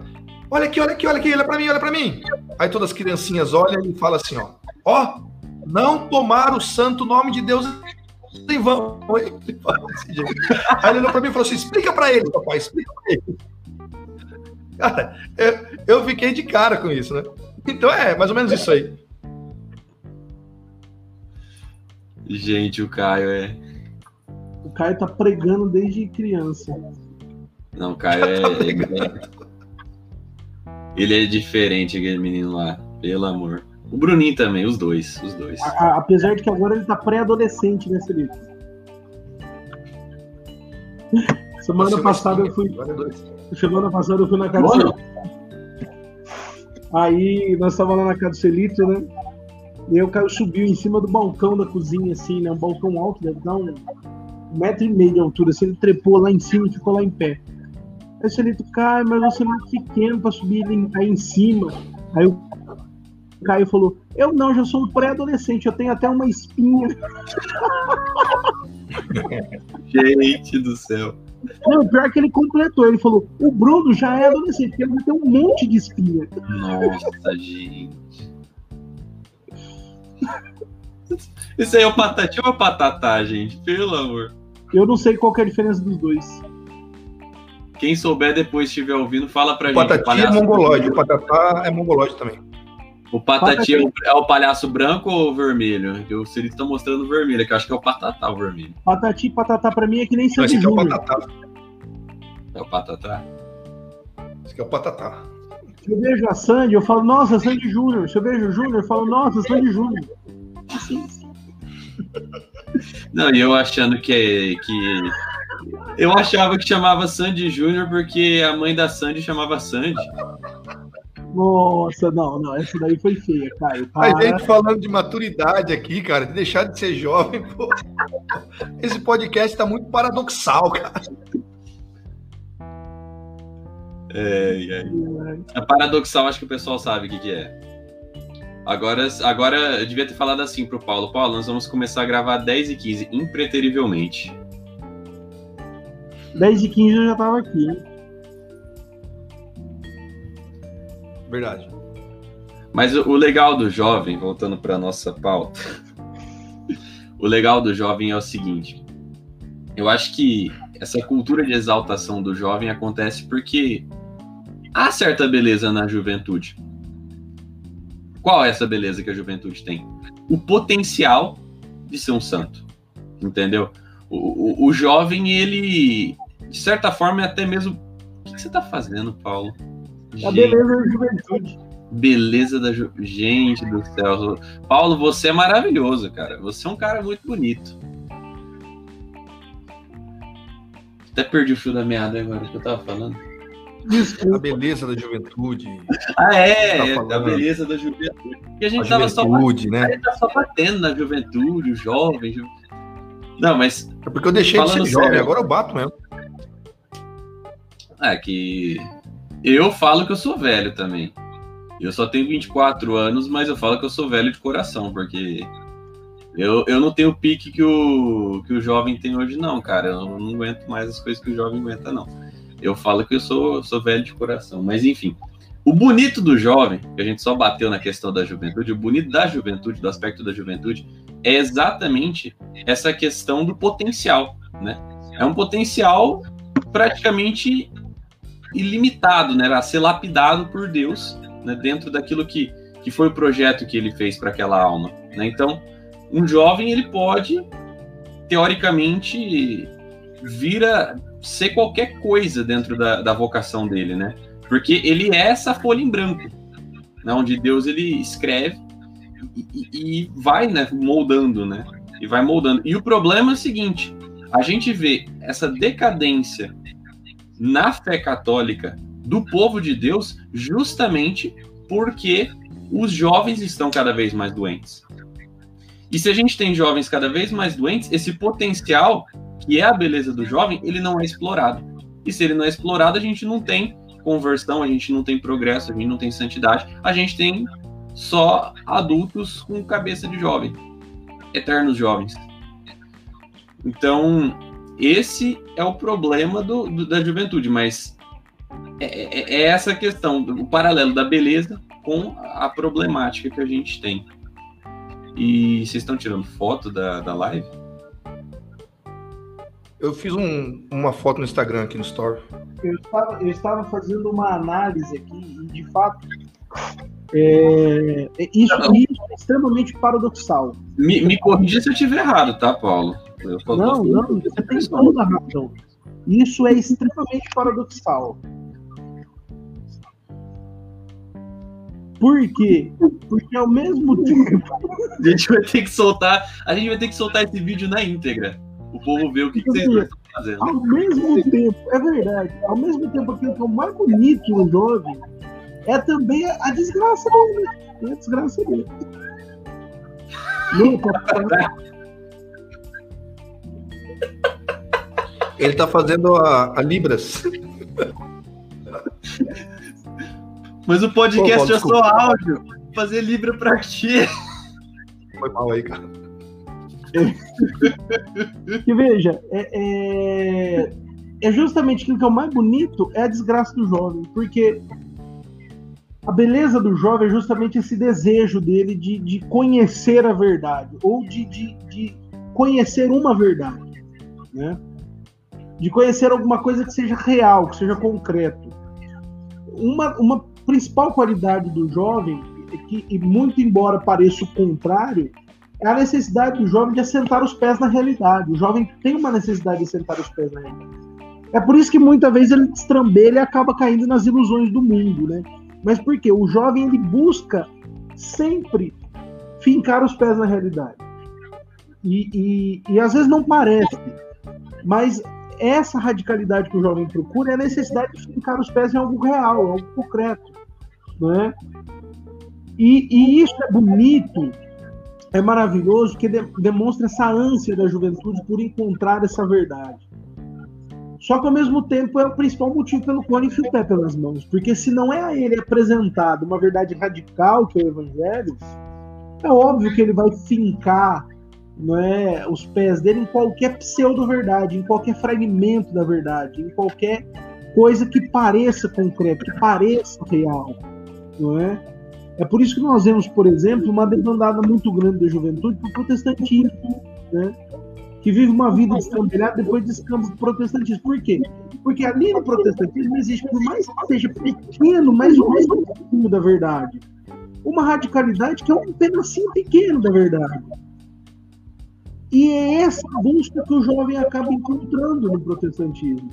Olha aqui, olha aqui, olha aqui, olha para mim, olha para mim. Aí todas as criancinhas olham e fala assim: Ó, ó, não tomar o santo nome de Deus em vão. Aí ele olhou pra mim e falou assim: explica pra ele, papai, explica pra ele. Cara, eu, fiquei de cara com isso, né? Então é mais ou menos isso aí. Gente, o Caio é. O Caio tá pregando desde criança. Não, o Caio é. É, ele é diferente, aquele menino lá, pelo amor. O Bruninho também, os dois, os dois. A, a, apesar de que agora ele tá pré-adolescente, né, Felipe? Semana passada eu fui. Semana passada eu fui na casa do Celito. Aí nós estávamos lá na casa do Celito, né? E aí o cara subiu em cima do balcão da cozinha, assim, né? Um balcão alto, deve dar um, um metro e meio de altura. Assim, ele trepou lá em cima e ficou lá em pé. Aí o Celito, cara, mas você é muito pequeno para subir aí em cima. Aí o Caio falou: Eu não, já sou um pré-adolescente, eu tenho até uma espinha. Gente do céu. Não, pior que ele completou. Ele falou: O Bruno já é adolescente, ele vai ter um monte de espinha. Nossa, gente. Isso aí é o patati ou é o patatá, gente? Pelo amor. Eu não sei qual é a diferença dos dois. Quem souber depois estiver ouvindo, fala pra o gente. Patati é mongolóide, o patatá é mongolóide também. O Patati, Patati. É, o, palhaço branco ou vermelho? O Cirito tá mostrando o vermelho, que eu acho que é o Patatá o vermelho. Patati e Patatá pra mim é que nem Sandy Esse é o Patatá. É o Patatá? Esse aqui é o Patatá. Se eu vejo a Sandy, eu falo, nossa, Sandy Júnior. Se eu vejo o Júnior, eu falo, nossa, Sandy Júnior. Não, e eu achando que, que Eu achava que chamava Sandy Júnior porque a mãe da Sandy chamava Sandy. Nossa, não, não, essa daí foi feia, cara. A gente falando de maturidade aqui, cara, de deixar de ser jovem, pô. Esse podcast tá muito paradoxal, cara. É, é. é paradoxal, acho que o pessoal sabe o que, que é. Agora, agora eu devia ter falado assim pro Paulo. Paulo, nós vamos começar a gravar 10 e 15, impreterivelmente. 10 e 15 eu já tava aqui, hein? Verdade. Mas o, o legal do jovem, voltando para nossa pauta, o legal do jovem é o seguinte: eu acho que essa cultura de exaltação do jovem acontece porque há certa beleza na juventude. Qual é essa beleza que a juventude tem? O potencial de ser um santo, entendeu? O, o, o jovem, ele, de certa forma, é até mesmo. O que, que você está fazendo, Paulo? A beleza da juventude. Beleza da ju... Gente do céu. Paulo, você é maravilhoso, cara. Você é um cara muito bonito. Até perdi o fio da meada agora que eu tava falando. A beleza da juventude. Ah, é, tá a beleza da juventude. Porque a gente a tava só, né? a gente tá só batendo na juventude, o jovem. Ju... Não, mas. É porque eu deixei de ser jovem, agora eu bato mesmo. É que eu falo que eu sou velho também. Eu só tenho 24 anos, mas eu falo que eu sou velho de coração, porque eu, eu não tenho o pique que o, que o jovem tem hoje, não, cara. Eu não aguento mais as coisas que o jovem aguenta, não. Eu falo que eu sou, sou velho de coração. Mas, enfim, o bonito do jovem, que a gente só bateu na questão da juventude, o bonito da juventude, do aspecto da juventude, é exatamente essa questão do potencial, né? É um potencial praticamente ilimitado, né? A ser lapidado por Deus, né? Dentro daquilo que, que foi o projeto que ele fez para aquela alma, né? Então, um jovem ele pode teoricamente vir a ser qualquer coisa dentro da, da vocação dele, né? Porque ele é essa folha em branco, né? Onde Deus ele escreve e, e, e vai, né? Moldando, né? E vai moldando. E o problema é o seguinte: a gente vê essa decadência na fé católica do povo de Deus justamente porque os jovens estão cada vez mais doentes. E se a gente tem jovens cada vez mais doentes, esse potencial, que é a beleza do jovem, ele não é explorado. E se ele não é explorado, a gente não tem conversão, a gente não tem progresso, a gente não tem santidade, a gente tem só adultos com cabeça de jovem, eternos jovens. Então, esse é o problema do, do da juventude, mas é, é, é, essa questão, o paralelo da beleza com a problemática que a gente tem. E vocês estão tirando foto da, da live? Eu fiz um, uma foto no Instagram aqui no Store. Eu estava, eu estava fazendo uma análise aqui e, de fato, é, é isso, isso, é extremamente paradoxal. Me, me corrija se eu estiver errado, tá, Paulo? Não, não, você tem toda a razão. Isso é extremamente paradoxal. Por quê? Porque ao mesmo tempo. A gente vai ter que soltar. A gente vai ter que soltar esse vídeo na íntegra. O povo vê o que, que vocês estão fazendo. Ao mesmo tempo, é verdade. Ao mesmo tempo, que é o mais bonito no jovem é também a desgraça dele. É a desgraça dele. Não, Ele tá fazendo a, a Libras. Mas o podcast Pô, é só áudio. Fazer Libra pra quê? Foi mal aí, cara. que veja, é, é, é, justamente aquilo que é o mais bonito é a desgraça do jovem, porque a beleza do jovem é justamente esse desejo dele de, de conhecer a verdade, ou de, de, de conhecer uma verdade, né? De conhecer alguma coisa que seja real, que seja concreto. Uma, uma principal qualidade do jovem, é que, e muito embora pareça o contrário, é a necessidade do jovem de assentar os pés na realidade. O jovem tem uma necessidade de assentar os pés na realidade. É por isso que muitas vezes ele destrambelha e acaba caindo nas ilusões do mundo, né? Mas por quê? O jovem ele busca sempre fincar os pés na realidade. E, e, e às vezes não parece, mas essa radicalidade que o jovem procura é a necessidade de ficar os pés em algo real, algo concreto. Né? E, e isso é bonito, é maravilhoso, que de, demonstra essa ânsia da juventude por encontrar essa verdade. Só que ao mesmo tempo é o principal motivo pelo qual ele enfia o pé pelas mãos. Porque se não é a ele apresentado uma verdade radical, que é o evangelho, é óbvio que ele vai fincar não é, os pés dele em qualquer pseudo-verdade, em qualquer fragmento da verdade, em qualquer coisa que pareça concreta, que pareça real. Não é? é por isso que nós vemos, por exemplo, uma demandada muito grande da juventude para o protestantismo. Né? que vive uma vida descambelhada depois descamba o protestantismo. Por quê? Porque ali no protestantismo existe, por mais que seja pequeno, mas o mais pouquinho da verdade. Uma radicalidade que é um pedacinho pequeno da verdade. E é essa busca que o jovem acaba encontrando no protestantismo.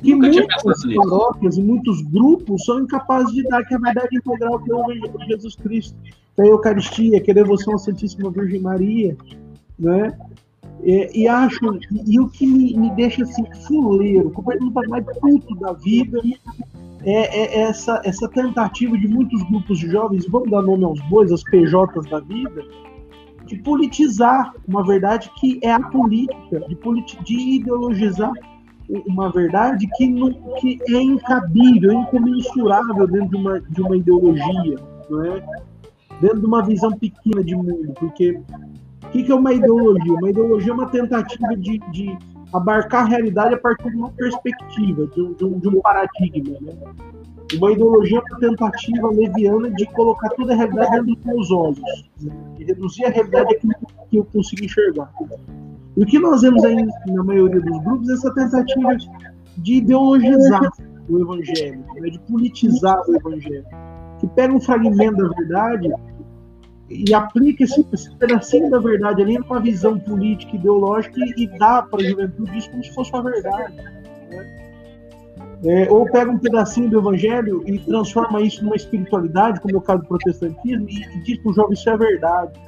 Que muitas paróquias e muitos grupos são incapazes de dar que a verdade integral que é o Evangelho de Jesus Cristo, que é a Eucaristia, que é a devoção à Santíssima Virgem Maria, né? E, e acho, e, e, o que me, me deixa assim, fuleiro, completamente mais puto da vida, é, é, essa, essa tentativa de muitos grupos de jovens, vamos dar nome aos bois, as PJs da vida, de politizar uma verdade que é a política, de, politi de ideologizar uma verdade que, não, que é incabível, incomensurável dentro de uma, de uma ideologia, não é? dentro de uma visão pequena de mundo, porque o que, que é uma ideologia? Uma ideologia é uma tentativa de, de abarcar a realidade a partir de uma perspectiva, de um, de um, de um paradigma. Né? Uma ideologia uma tentativa leviana de colocar toda a realidade dentro dos meus olhos, de reduzir a realidade àquilo que eu consigo enxergar. E o que nós vemos aí na maioria dos grupos é essa tentativa de ideologizar o evangelho, né? de politizar o evangelho, que pega um fragmento da verdade e aplica esse, esse pedacinho da verdade ali numa visão política, ideológica e, e dá para a juventude isso como se fosse uma verdade. Né? É, ou pega um pedacinho do evangelho e transforma isso numa espiritualidade, como é o caso do protestantismo, e, diz para o jovem isso é verdade.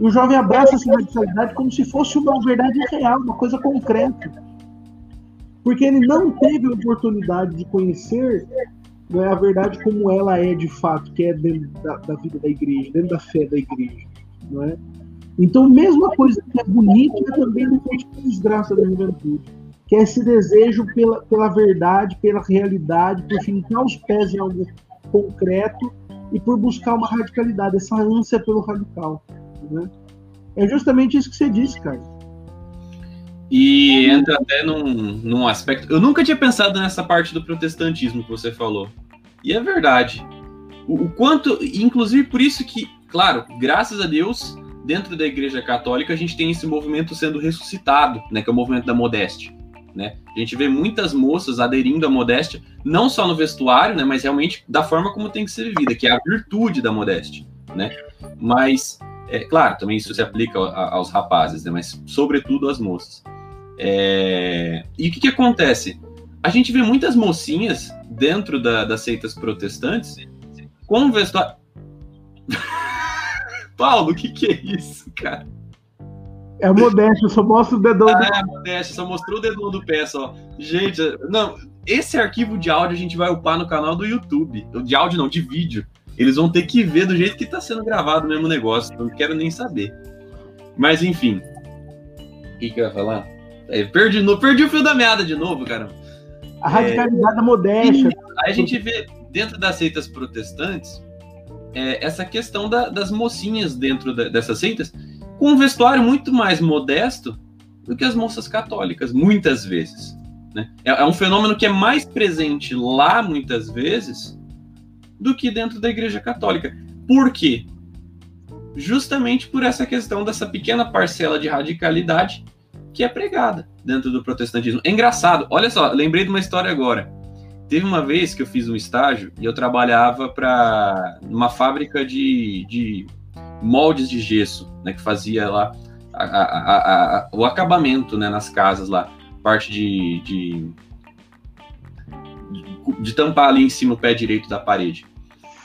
E o jovem abraça essa radicalidade como se fosse uma verdade real, uma coisa concreta. Porque ele não teve a oportunidade de conhecer não é a verdade como ela é de fato, que é dentro da, da vida da igreja, dentro da fé da igreja, não é? Então, mesma coisa que é bonita é também depois que desgraça da juventude, que é esse desejo pela, pela verdade, pela realidade, por fincar os pés em algo concreto e por buscar uma radicalidade, essa ânsia pelo radical. Né? É justamente isso que você disse, cara. E entra até num, num aspecto. Eu nunca tinha pensado nessa parte do protestantismo que você falou. E é verdade. O, o quanto. Inclusive por isso que, claro, graças a Deus, dentro da Igreja Católica, a gente tem esse movimento sendo ressuscitado, né? Que é o movimento da modéstia. Né? A gente vê muitas moças aderindo à modéstia, não só no vestuário, né, mas realmente da forma como tem que ser vivida, que é a virtude da modéstia, né? Mas, é, claro, também isso se aplica aos rapazes, né, mas sobretudo às moças. É... E o que, que acontece? A gente vê muitas mocinhas dentro da, das seitas protestantes com vestuário. Paulo, o que, que é isso, cara? É modéstia, só mostra o dedão. Ah, do... é modéstia, só mostrou o dedão do pé só. Gente, não, esse arquivo de áudio a gente vai upar no canal do YouTube. De áudio não, de vídeo. Eles vão ter que ver do jeito que tá sendo gravado o mesmo negócio. Não quero nem saber. Mas enfim. O que, que eu ia falar? É, perdi, no, perdi o fio da meada de novo, cara. A radicalidade é, modéstia. Aí a gente vê dentro das seitas protestantes é, essa questão da, das mocinhas dentro da, dessas seitas com um vestuário muito mais modesto do que as moças católicas, muitas vezes. Né? É, é um fenômeno que é mais presente lá, muitas vezes, do que dentro da Igreja Católica. Por quê? Justamente por essa questão dessa pequena parcela de radicalidade que é pregada dentro do protestantismo. É engraçado, olha só, lembrei de uma história agora. Teve uma vez que eu fiz um estágio e eu trabalhava para uma fábrica de, de moldes de gesso, né, que fazia lá a, a, a, o acabamento né, nas casas lá, parte de, de, de, tampar ali em cima o pé direito da parede.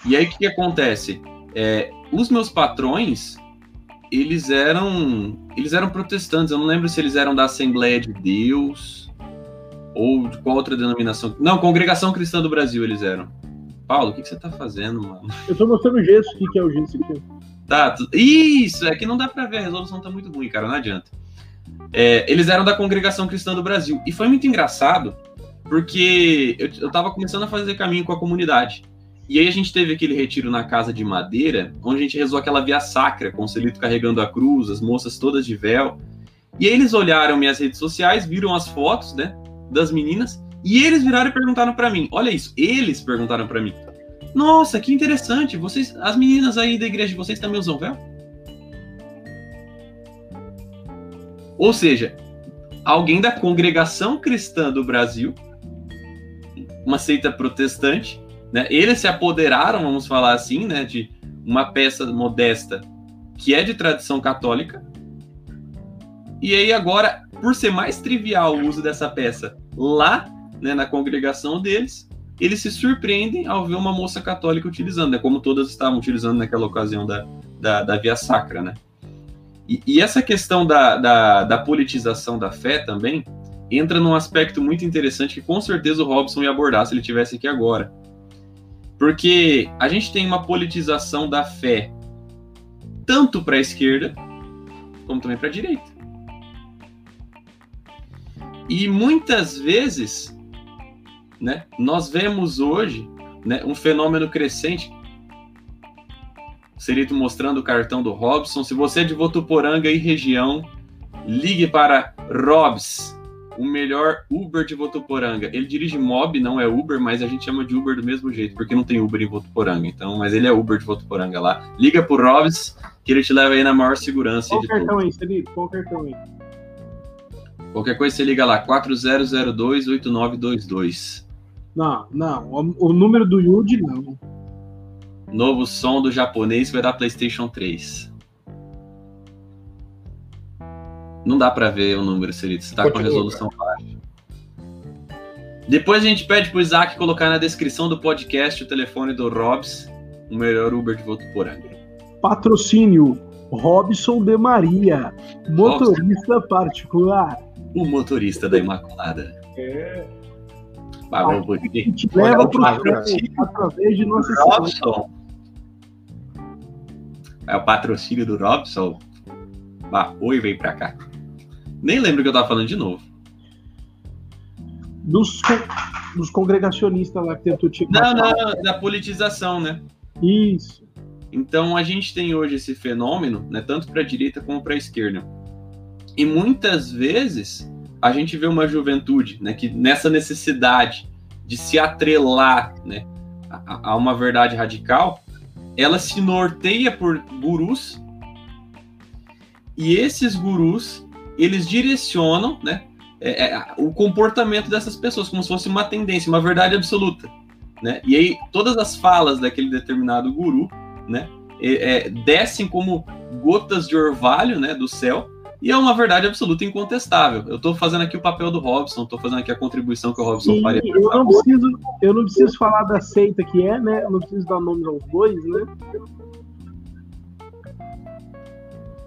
E aí o que, que acontece? É, os meus patrões, eles eram eles eram protestantes. Eu não lembro se eles eram da Assembleia de Deus Ou de qual outra denominação? Não, Congregação Cristã do Brasil eles eram. Paulo, o que, que você tá fazendo, mano? Eu tô mostrando o gesso. O que, que é o gesso aqui? Tá, isso, é que não dá pra ver, a resolução tá muito ruim, cara, não adianta. É, eles eram da Congregação Cristã do Brasil. E foi muito engraçado, porque eu, eu tava começando a fazer caminho com a comunidade. E aí a gente teve aquele retiro na casa de madeira, onde a gente rezou aquela via sacra, com o Celito carregando a cruz, as moças todas de véu. E aí eles olharam minhas redes sociais, viram as fotos, né, das meninas, e eles viraram e perguntaram para mim. Olha isso, eles perguntaram para mim. Nossa, que interessante. Vocês, as meninas aí da igreja de vocês também usam véu? Ou seja, alguém da congregação cristã do Brasil, uma seita protestante, né? Eles se apoderaram, vamos falar assim, né, de uma peça modesta que é de tradição católica. E aí agora, por ser mais trivial o uso dessa peça lá, né, na congregação deles, eles se surpreendem ao ver uma moça católica utilizando, né, como todas estavam utilizando naquela ocasião da, da, da via sacra, né? E, e essa questão da, da, da, politização da fé também entra num aspecto muito interessante que com certeza o Robson ia abordar se ele tivesse aqui agora, porque a gente tem uma politização da fé tanto para a esquerda como também para a direita. E muitas vezes, né, nós vemos hoje né, um fenômeno crescente. Serito mostrando o cartão do Robson. Se você é de Votuporanga e região, ligue para Robs, o melhor Uber de Votuporanga. Ele dirige Mob, não é Uber, mas a gente chama de Uber do mesmo jeito, porque não tem Uber em Votuporanga. Então, mas ele é Uber de Votuporanga lá. Liga pro Robs, que ele te leva aí na maior segurança. Qual cartão aí, Celito? Qual cartão aí? Qualquer coisa você liga lá, 4002-8922. Não, não. O, o número do Yuji, não. Novo som do japonês vai dar PlayStation 3. Não dá para ver o número, Celito. Você tá com a resolução baixa. Depois a gente pede pro Isaac colocar na descrição do podcast o telefone do Robs, o melhor Uber de Votuporanga. Patrocínio Robson de Maria, motorista Robson. particular. O motorista da Imaculada. É. A gente leva pro através de nossa Robson. É o patrocínio do Robson. Oi, vem pra cá. Nem lembro que eu tava falando de novo. Dos, dos congregacionistas lá que tentou te. Não, não, da politização, né? Isso. Então a gente tem hoje esse fenômeno, né, tanto para a direita como para a esquerda. E muitas vezes a gente vê uma juventude, né, que nessa necessidade de se atrelar, né, a, a uma verdade radical, ela se norteia por gurus e esses gurus eles direcionam né, é, é, o comportamento dessas pessoas, como se fosse uma tendência, uma verdade absoluta. Né? E aí todas as falas daquele determinado guru né, é, descem como gotas de orvalho né, do céu, e é uma verdade absoluta e incontestável. Eu estou fazendo aqui o papel do Robson, estou fazendo aqui a contribuição que o Robson Sim, faria. Eu não, preciso, eu não preciso falar da seita que é, né? Eu não preciso dar nomes aos dois, né?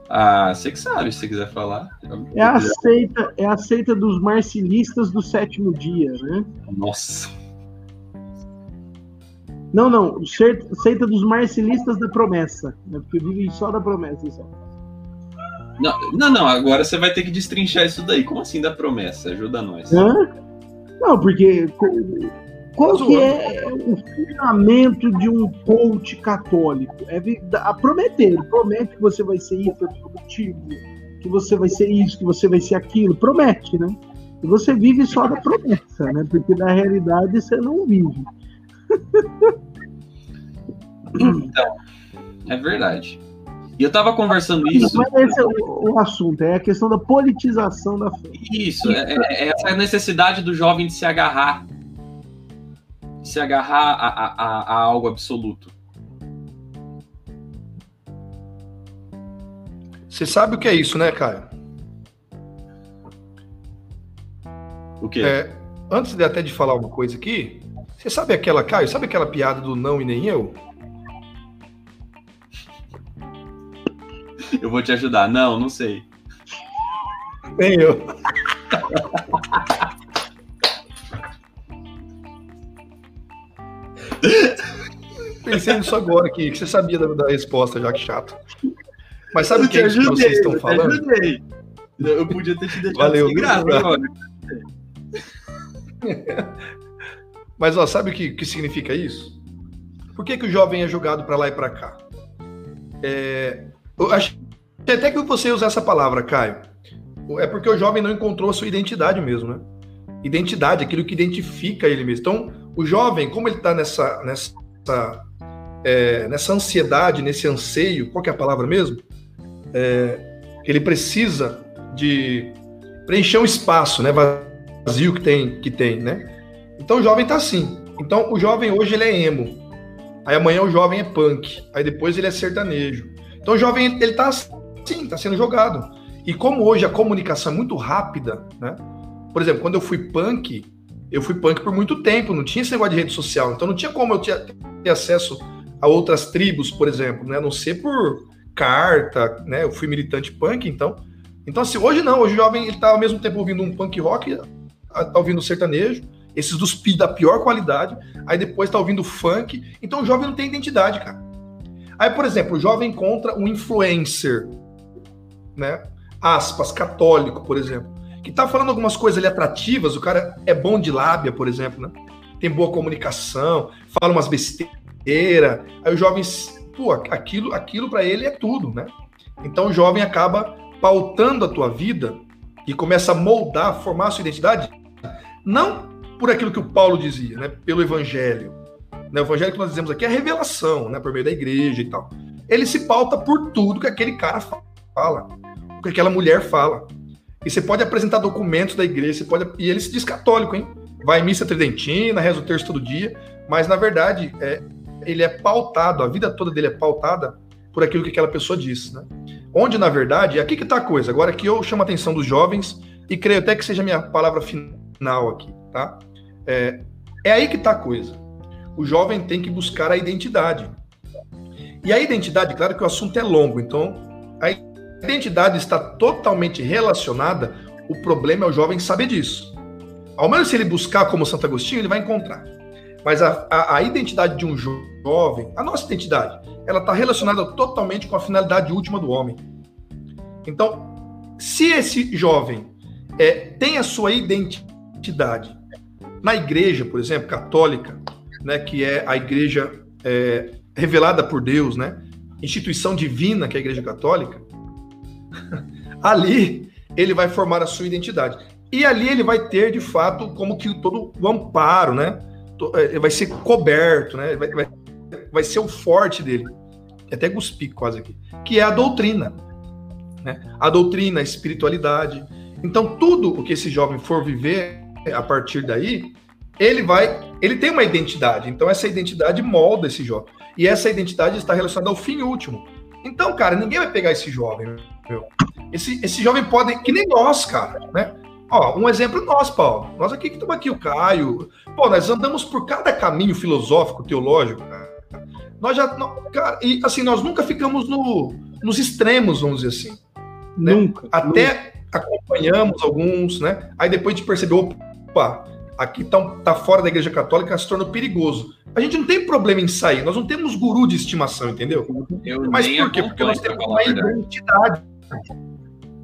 Ah, você que sabe, se você quiser falar. É a seita, é a seita dos marcilistas do sétimo dia, né? Nossa. Não, não, seita dos marcilistas da promessa, né? Porque vivem só da promessa, só. Não, não, não, agora você vai ter que destrinchar isso daí. Como assim da promessa? Ajuda nós. Hã? Não, porque qual que é o fundamento de um coach católico? É a prometer, promete que você vai ser hiperprodutivo, que você vai ser isso, que você vai ser aquilo, promete, né? E você vive só da promessa, né? Porque na realidade você não vive. Então, é verdade. E eu tava conversando isso. Mas esse é o, o, assunto, é a questão da politização da fé. Isso, é, é, é essa necessidade do jovem de se agarrar se agarrar a, a, a algo absoluto. Você sabe o que é isso, né, Caio? O quê? É, antes de até de falar uma coisa aqui, você sabe aquela, Caio, sabe aquela piada do não e nem eu? Eu vou te ajudar. Não, não sei. Nem eu. Pensei nisso agora aqui, que você sabia da, da resposta, já que chato. Mas sabe o que, ajudei, que vocês estão falando? Ajudei. Eu podia ter te deixado Valeu, sem graça, Mas ó, sabe o que, que significa isso? Por que, que o jovem é jogado para lá e para cá? É, eu acho até que você usa essa palavra, Caio. É porque o jovem não encontrou a sua identidade mesmo, né? Identidade, aquilo que identifica ele mesmo. Então, o jovem, como ele está nessa, nessa, é, nessa ansiedade, nesse anseio, qual é a palavra mesmo? É, ele precisa de preencher um espaço, né? Vazio que tem, que tem, né? Então o jovem tá assim. Então o jovem hoje ele é emo. Aí amanhã o jovem é punk. Aí depois ele é sertanejo. Então o jovem ele tá assim, tá sendo jogado. E como hoje a comunicação é muito rápida, né? Por exemplo, quando eu fui punk, eu fui punk por muito tempo, não tinha esse negócio de rede social, então não tinha como eu ter acesso a outras tribos, por exemplo, né? A não ser por carta, né? Eu fui militante punk, então. Então, assim, hoje não, hoje o jovem ele tá ao mesmo tempo ouvindo um punk rock, tá ouvindo sertanejo, esses dos da pior qualidade, aí depois tá ouvindo funk. Então o jovem não tem identidade, cara. Aí, por exemplo, o jovem encontra um influencer, né? Aspas, católico, por exemplo, que tá falando algumas coisas ali atrativas, o cara é bom de lábia, por exemplo, né? Tem boa comunicação, fala umas besteiras. Aí o jovem, pô, aquilo, aquilo para ele é tudo, né? Então o jovem acaba pautando a tua vida e começa a moldar, formar a sua identidade, não por aquilo que o Paulo dizia, né? Pelo evangelho. Né? O evangelho que nós dizemos aqui é revelação, né? Por meio da igreja e tal. Ele se pauta por tudo que aquele cara fala, que aquela mulher fala. E você pode apresentar documentos da igreja, você pode... e ele se diz católico, hein? Vai em missa tridentina, reza o terço todo dia, mas na verdade é, ele é pautado, a vida toda dele é pautada por aquilo que aquela pessoa diz, né? Onde, na verdade, aqui que tá a coisa. Agora que eu chamo a atenção dos jovens, e creio até que seja a minha palavra final aqui, tá? É, é aí que está a coisa. O jovem tem que buscar a identidade. E a identidade, claro que o assunto é longo, então a identidade está totalmente relacionada. O problema é o jovem saber disso. Ao menos se ele buscar como Santo Agostinho, ele vai encontrar. Mas a, a, a identidade de um jovem, a nossa identidade, ela está relacionada totalmente com a finalidade última do homem. Então, se esse jovem é, tem a sua identidade na igreja, por exemplo, católica, né, que é a igreja é, revelada por Deus, né, instituição divina que é a igreja católica, ali ele vai formar a sua identidade. E ali ele vai ter, de fato, como que todo o amparo, né? É, vai ser coberto, né? Vai, vai, vai ser o forte dele. Até cuspi quase aqui. Que é a doutrina. Né? A doutrina, a espiritualidade. Então, tudo o que esse jovem for viver a partir daí, ele vai, ele tem uma identidade. Então essa identidade molda esse jovem. E essa identidade está relacionada ao fim último. Então, cara, ninguém vai pegar esse jovem. Meu. Esse, esse jovem pode, que nem nós, cara, né? Ó, um exemplo nós, Paulo. Nós aqui que estamos aqui, o Caio. Pô, nós andamos por cada caminho filosófico, teológico, cara. Nós já, cara, e assim, nós nunca ficamos no, nos extremos, vamos dizer assim. Né? Nunca. Até nunca. acompanhamos alguns, né? Aí depois de perceber, opa, aqui tá, tá fora da igreja católica se torna perigoso. A gente não tem problema em sair, nós não temos guru de estimação, entendeu? Eu Mas por quê? Porque nós temos uma identidade.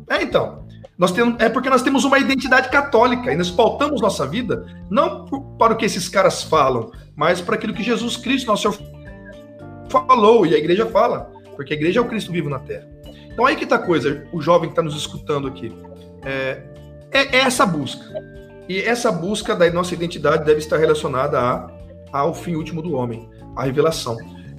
É, então. Nós temos, é porque nós temos uma identidade católica e nós pautamos nossa vida não para o que esses caras falam, mas para aquilo que Jesus Cristo, nosso Senhor, falou e a igreja fala, porque a igreja é o Cristo vivo na terra. Então aí que tá a coisa, o jovem que está nos escutando aqui. É, é, é essa busca. E essa busca da nossa identidade deve estar relacionada a, ao fim último do homem, a revelação.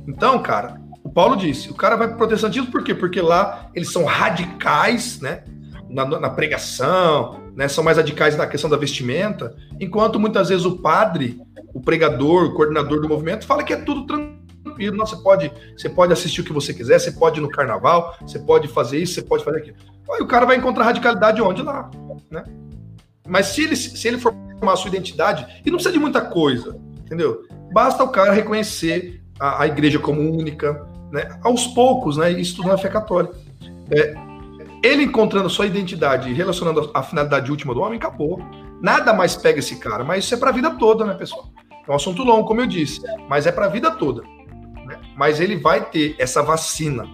Então, cara, o Paulo disse, o cara vai pro protestantismo por quê? Porque lá eles são radicais, né? Na, na pregação, né? São mais radicais na questão da vestimenta, enquanto muitas vezes o padre, o pregador, o coordenador do movimento fala que é tudo tranquilo. Você pode, você pode assistir o que você quiser, você pode ir no carnaval, você pode fazer isso, você pode fazer aquilo. Aí o cara vai encontrar radicalidade onde lá, né? Mas se ele, se ele formar a sua identidade, e não precisa de muita coisa, entendeu? Basta o cara reconhecer a, a igreja como única, né? Aos poucos, né? Isso tudo na fé católica. É, ele encontrando sua identidade e relacionando a finalidade última do homem, acabou. Nada mais pega esse cara, mas isso é para a vida toda, né, pessoal? É um assunto longo, como eu disse, mas é para a vida toda. mas ele vai ter essa vacina,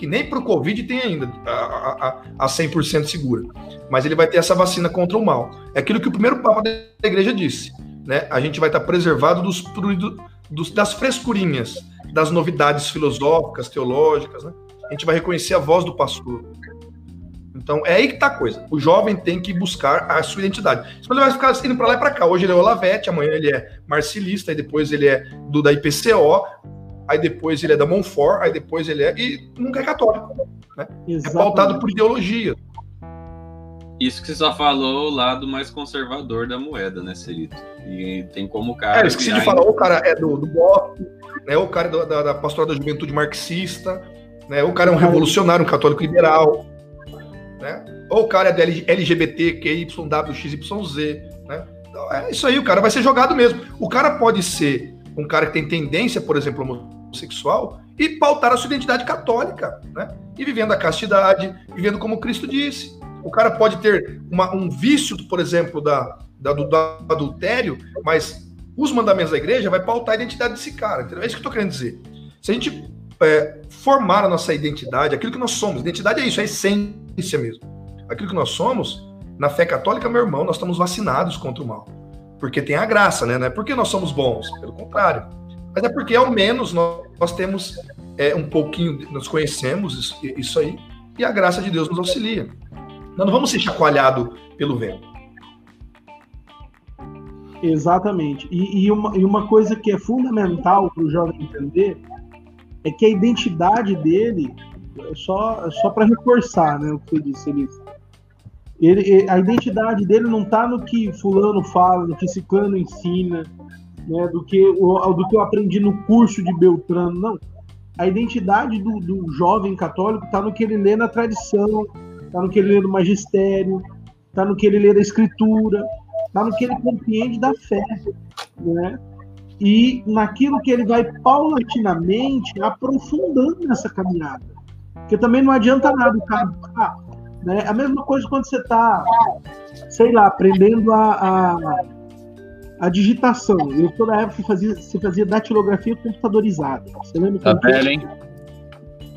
que nem para o Covid tem ainda, a, a, a 100% segura, mas ele vai ter essa vacina contra o mal. É aquilo que o primeiro Papa da igreja disse, né? A gente vai estar preservado dos, dos, das frescurinhas, das novidades filosóficas, teológicas, né? A gente vai reconhecer a voz do pastor. Então é aí que tá a coisa. O jovem tem que buscar a sua identidade. Senão ele vai ficar indo para lá e para cá. Hoje ele é Olavete, amanhã ele é marcilista, aí depois ele é do da IPCO, aí depois ele é da Monfort, aí depois ele é. E nunca é católico. Né? É pautado por ideologia. Isso que você só falou o lado mais conservador da moeda, né, Cerito? E tem como cara. É, esqueci de falar, o cara é do, do BOP, né? O cara é do, da, da pastoral da juventude marxista, né? O cara é um revolucionário, um católico liberal né? Ou o cara é do LGBT, QYWXYZ, né? Então, é isso aí, o cara vai ser jogado mesmo. O cara pode ser um cara que tem tendência, por exemplo, homossexual, e pautar a sua identidade católica, né? E vivendo a castidade, vivendo como Cristo disse. O cara pode ter uma, um vício, por exemplo, da, da, do, do adultério, mas os mandamentos da igreja vai pautar a identidade desse cara. Entendeu? É isso que eu estou querendo dizer. Se a gente é, formar a nossa identidade, aquilo que nós somos, identidade é isso, é essência mesmo. Aquilo que nós somos, na fé católica, meu irmão, nós estamos vacinados contra o mal. Porque tem a graça, né? Não é porque nós somos bons, pelo contrário. Mas é porque, ao menos, nós, nós temos é, um pouquinho, nós conhecemos isso, isso aí, e a graça de Deus nos auxilia. Nós não vamos ser chacoalhados pelo vento. Exatamente. E, e, uma, e uma coisa que é fundamental para o jovem entender é que a identidade dele só, só para reforçar né, o que você disse, Elisa. Ele, a identidade dele não está no que fulano fala, no que ciclano ensina, né, do, que, o, do que eu aprendi no curso de Beltrano, não. A identidade do, do jovem católico está no que ele lê na tradição, está no que ele lê no magistério, está no que ele lê da escritura, está no que ele compreende da fé, né? E naquilo que ele vai paulatinamente aprofundando nessa caminhada. Porque também não adianta nada o cara. Né? A mesma coisa quando você está, sei lá, aprendendo a, a, a, digitação. Eu toda época que fazia, você fazia datilografia computadorizada. Você lembra? Tá velho, hein?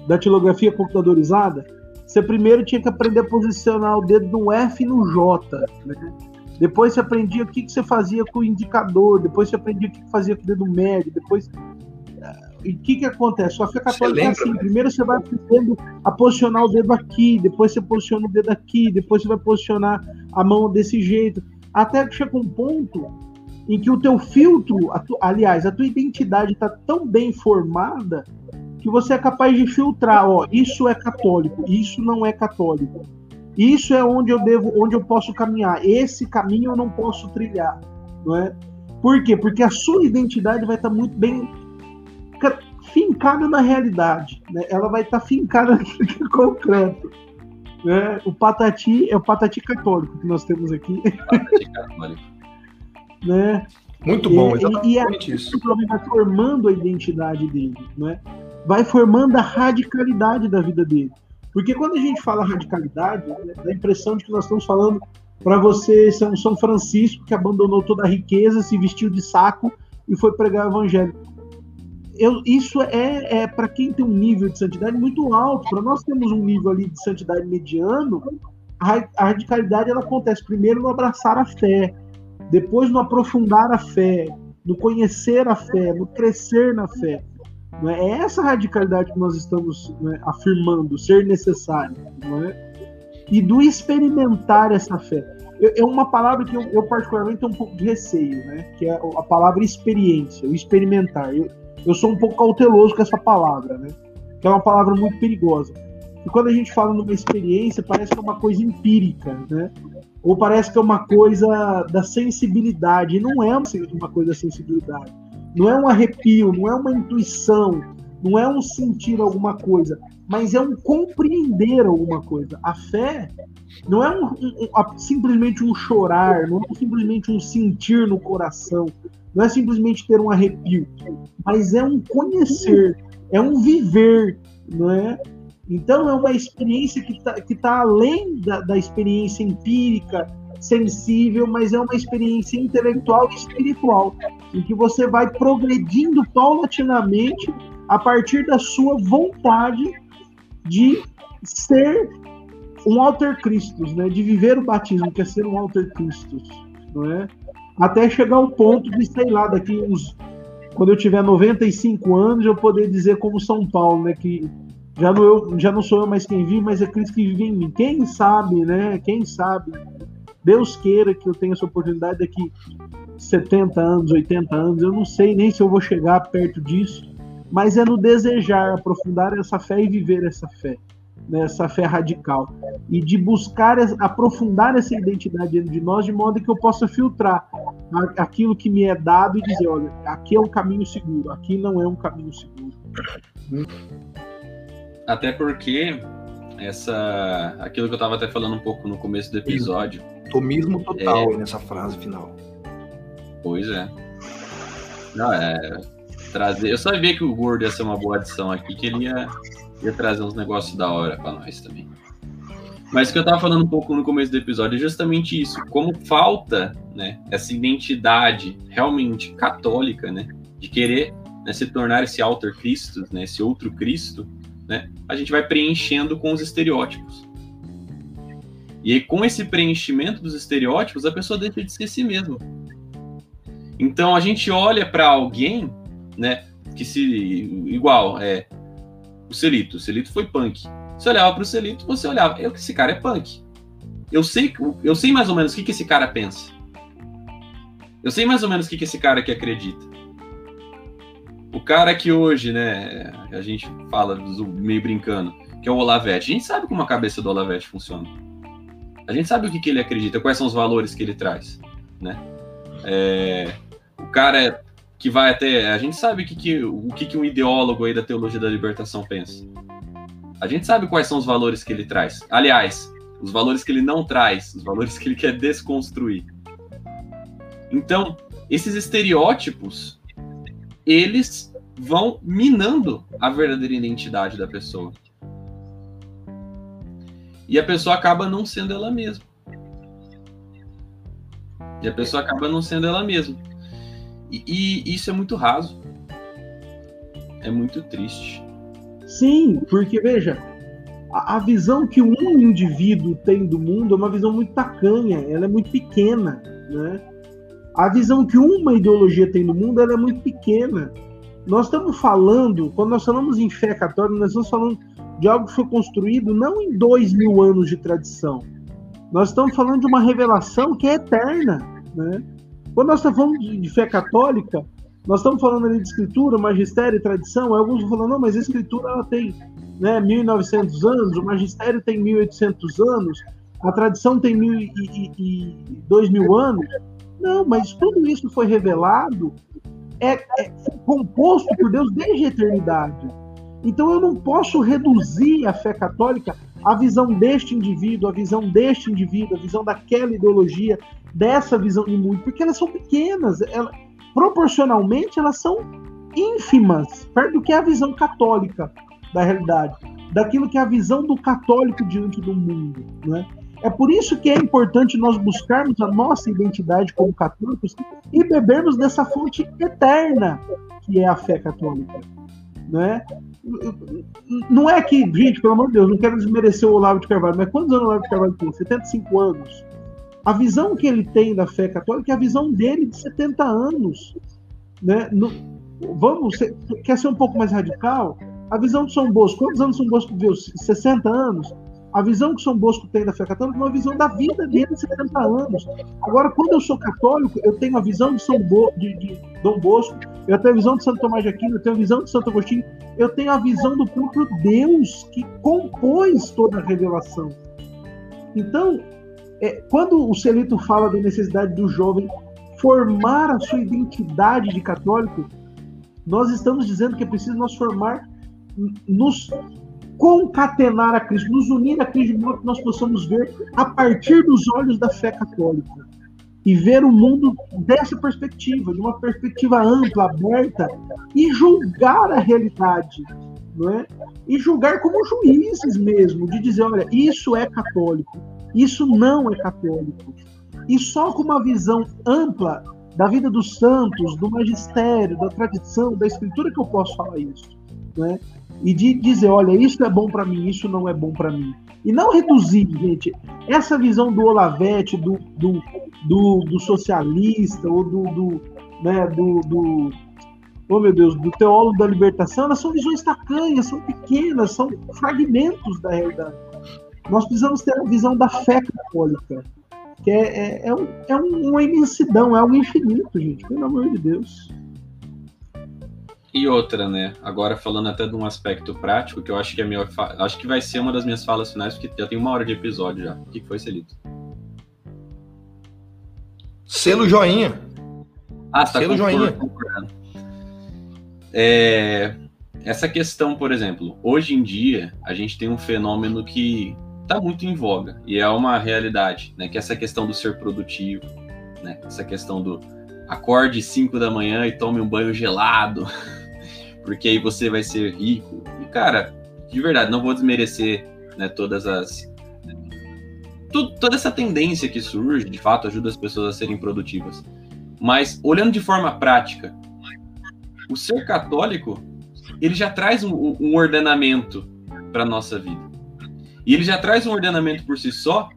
Datilografia computadorizada. Você primeiro tinha que aprender a posicionar o dedo no F e no J. Né? Depois você aprendia o que, que você fazia com o indicador, depois você aprendia o que, que fazia com o dedo médio, depois e o que, que acontece? Só fé católica é assim: primeiro você vai aprendendo a posicionar o dedo aqui, depois você posiciona o dedo aqui, depois você vai posicionar a mão desse jeito, até que chega um ponto em que o teu filtro, a tu, aliás, a tua identidade está tão bem formada que você é capaz de filtrar, ó, isso é católico, isso não é católico. Isso é onde eu devo, onde eu posso caminhar. Esse caminho eu não posso trilhar, não é? Por quê? Porque a sua identidade vai estar tá muito bem fincada na realidade, né? Ela vai estar tá fincada é concreto. Né? O Patati é o Patati católico que nós temos aqui. Patati católico. Né? Muito bom, exatamente e, e isso. O vai formando a identidade dele, né? Vai formando a radicalidade da vida dele. Porque quando a gente fala radicalidade, né, dá a impressão de que nós estamos falando para você ser um São Francisco que abandonou toda a riqueza, se vestiu de saco e foi pregar o evangelho eu, isso é, é para quem tem um nível de santidade muito alto. Para nós temos um nível ali de santidade mediano, a, a radicalidade ela acontece primeiro no abraçar a fé, depois no aprofundar a fé, no conhecer a fé, no crescer na fé. É? é essa radicalidade que nós estamos né, afirmando ser necessária, é? E do experimentar essa fé. É uma palavra que eu, eu, particularmente tenho um pouco de receio, né? Que é a palavra experiência, o experimentar. Eu, eu sou um pouco cauteloso com essa palavra, né? Que é uma palavra muito perigosa. E quando a gente fala numa experiência, parece que é uma coisa empírica, né? Ou parece que é uma coisa da sensibilidade. E não é uma coisa da sensibilidade. Não é um arrepio, não é uma intuição, não é um sentir alguma coisa, mas é um compreender alguma coisa. A fé não é um, um, um, simplesmente um chorar, não é simplesmente um sentir no coração, não é simplesmente ter um arrepio, mas é um conhecer, é um viver, não é? Então é uma experiência que está tá além da, da experiência empírica, sensível, mas é uma experiência intelectual e espiritual, em que você vai progredindo paulatinamente a partir da sua vontade de ser um alter né? De viver o batismo, que é ser um alter não é? Até chegar ao ponto de, sei lá, daqui uns quando eu tiver 95 anos, eu poder dizer como São Paulo, né, que já não, eu, já não sou eu mais quem vive, mas é Cristo que vive em mim. Quem sabe, né? Quem sabe? Deus queira que eu tenha essa oportunidade daqui 70 anos, 80 anos, eu não sei nem se eu vou chegar perto disso, mas é no desejar aprofundar essa fé e viver essa fé nessa fé radical e de buscar aprofundar essa identidade dentro de nós de modo que eu possa filtrar aquilo que me é dado e dizer, olha, aqui é um caminho seguro, aqui não é um caminho seguro. Até porque essa aquilo que eu estava até falando um pouco no começo do episódio. Tomismo total é... nessa frase final. Pois é. Não, é trazer. Eu sabia que o gordo ia ser uma boa adição aqui, que ele ia ia trazer uns negócios da hora para nós também. Mas o que eu tava falando um pouco no começo do episódio é justamente isso, como falta, né, essa identidade realmente católica, né, de querer né, se tornar esse alter Cristo, né, esse outro Cristo, né, a gente vai preenchendo com os estereótipos. E aí, com esse preenchimento dos estereótipos, a pessoa deixa de ser si mesma. Então, a gente olha para alguém, né, que se igual, é, o Celito. O Celito foi punk. Você olhava para o Celito, você olhava, eu, esse cara é punk. Eu sei, eu sei mais ou menos o que, que esse cara pensa. Eu sei mais ou menos o que, que esse cara que acredita. O cara que hoje, né, a gente fala meio brincando, que é o Olavete. A gente sabe como a cabeça do Olavete funciona. A gente sabe o que, que ele acredita, quais são os valores que ele traz, né? É, o cara que vai até. A gente sabe que, que, o que, que um ideólogo aí da teologia da libertação pensa. A gente sabe quais são os valores que ele traz. Aliás, os valores que ele não traz, os valores que ele quer desconstruir. Então, esses estereótipos, eles vão minando a verdadeira identidade da pessoa. E a pessoa acaba não sendo ela mesma. E a pessoa acaba não sendo ela mesma. E, e isso é muito raso. É muito triste. Sim, porque veja, a, a visão que um indivíduo tem do mundo é uma visão muito tacanha, ela é muito pequena, né? A visão que uma ideologia tem do mundo é muito pequena. Nós estamos falando, quando nós falamos em fé católica, nós estamos falando de algo que foi construído não em dois mil anos de tradição. Nós estamos falando de uma revelação que é eterna, né? Quando nós estamos falando de, fé católica, nós estamos falando ali de escritura, magistério e tradição. Alguns vão falando, não, mas a escritura ela tem né, 1.900 anos, o magistério tem 1.800 anos, a tradição tem 2.000 anos. Não, mas tudo isso foi revelado, é, é composto por Deus desde a eternidade. Então eu não posso reduzir a fé católica à visão deste indivíduo, a visão deste indivíduo, a visão daquela ideologia, dessa visão de mundo, porque elas são pequenas, ela, proporcionalmente elas são ínfimas, perto do que é a visão católica da realidade, daquilo que é a visão do católico diante do mundo, né? É por isso que é importante nós buscarmos a nossa identidade como católicos e bebermos dessa fonte eterna que é a fé católica, né? Não é que, gente, pelo amor de Deus, não quero desmerecer o Olavo de Carvalho, mas quantos anos o Olavo de Carvalho tem? 75 anos. A visão que ele tem da fé católica é a visão dele de 70 anos. Né? No, vamos, quer ser um pouco mais radical? A visão de São Bosco, quantos anos São Bosco viveu? 60 anos? A visão que São Bosco tem da fé católica é uma visão da vida dele de 70 anos. Agora, quando eu sou católico, eu tenho a visão de São Bo, de, de Dom Bosco, eu tenho a visão de Santo Tomás de Aquino, eu tenho a visão de Santo Agostinho, eu tenho a visão do próprio Deus que compôs toda a revelação. Então, é, quando o Celito fala da necessidade do jovem formar a sua identidade de católico, nós estamos dizendo que é preciso nós formar, nos concatenar a Cristo, nos unir a Cristo de modo que nós possamos ver a partir dos olhos da fé católica e ver o mundo dessa perspectiva, de uma perspectiva ampla, aberta e julgar a realidade, não é? E julgar como juízes mesmo, de dizer, olha, isso é católico, isso não é católico. E só com uma visão ampla da vida dos santos, do magistério, da tradição, da escritura que eu posso falar isso. né? E de dizer, olha, isso é bom para mim, isso não é bom para mim. E não reduzir, gente. Essa visão do Olavete, do, do, do, do socialista, ou do, do, né, do, do oh meu Deus, do teólogo da libertação, elas são visões tacanhas, são pequenas, são fragmentos da realidade. Nós precisamos ter a visão da fé católica, que é, é, é, um, é uma imensidão, é algo infinito, gente, pelo amor de Deus. E outra, né? Agora falando até de um aspecto prático, que eu acho que é meu, acho que vai ser uma das minhas falas finais, porque já tem uma hora de episódio já. O que foi, Celito? Selo joinha. Ah, tá Selo joinha. É, essa questão, por exemplo, hoje em dia a gente tem um fenômeno que está muito em voga e é uma realidade, né? Que é essa questão do ser produtivo, né? Essa questão do acorde 5 da manhã e tome um banho gelado. porque aí você vai ser rico. E, cara, de verdade, não vou desmerecer né, todas as. Tudo, toda essa tendência que surge, de fato, ajuda as pessoas a serem produtivas. Mas, olhando de forma prática, o ser católico, ele já traz um, um ordenamento para nossa vida. E ele já traz um ordenamento por si só,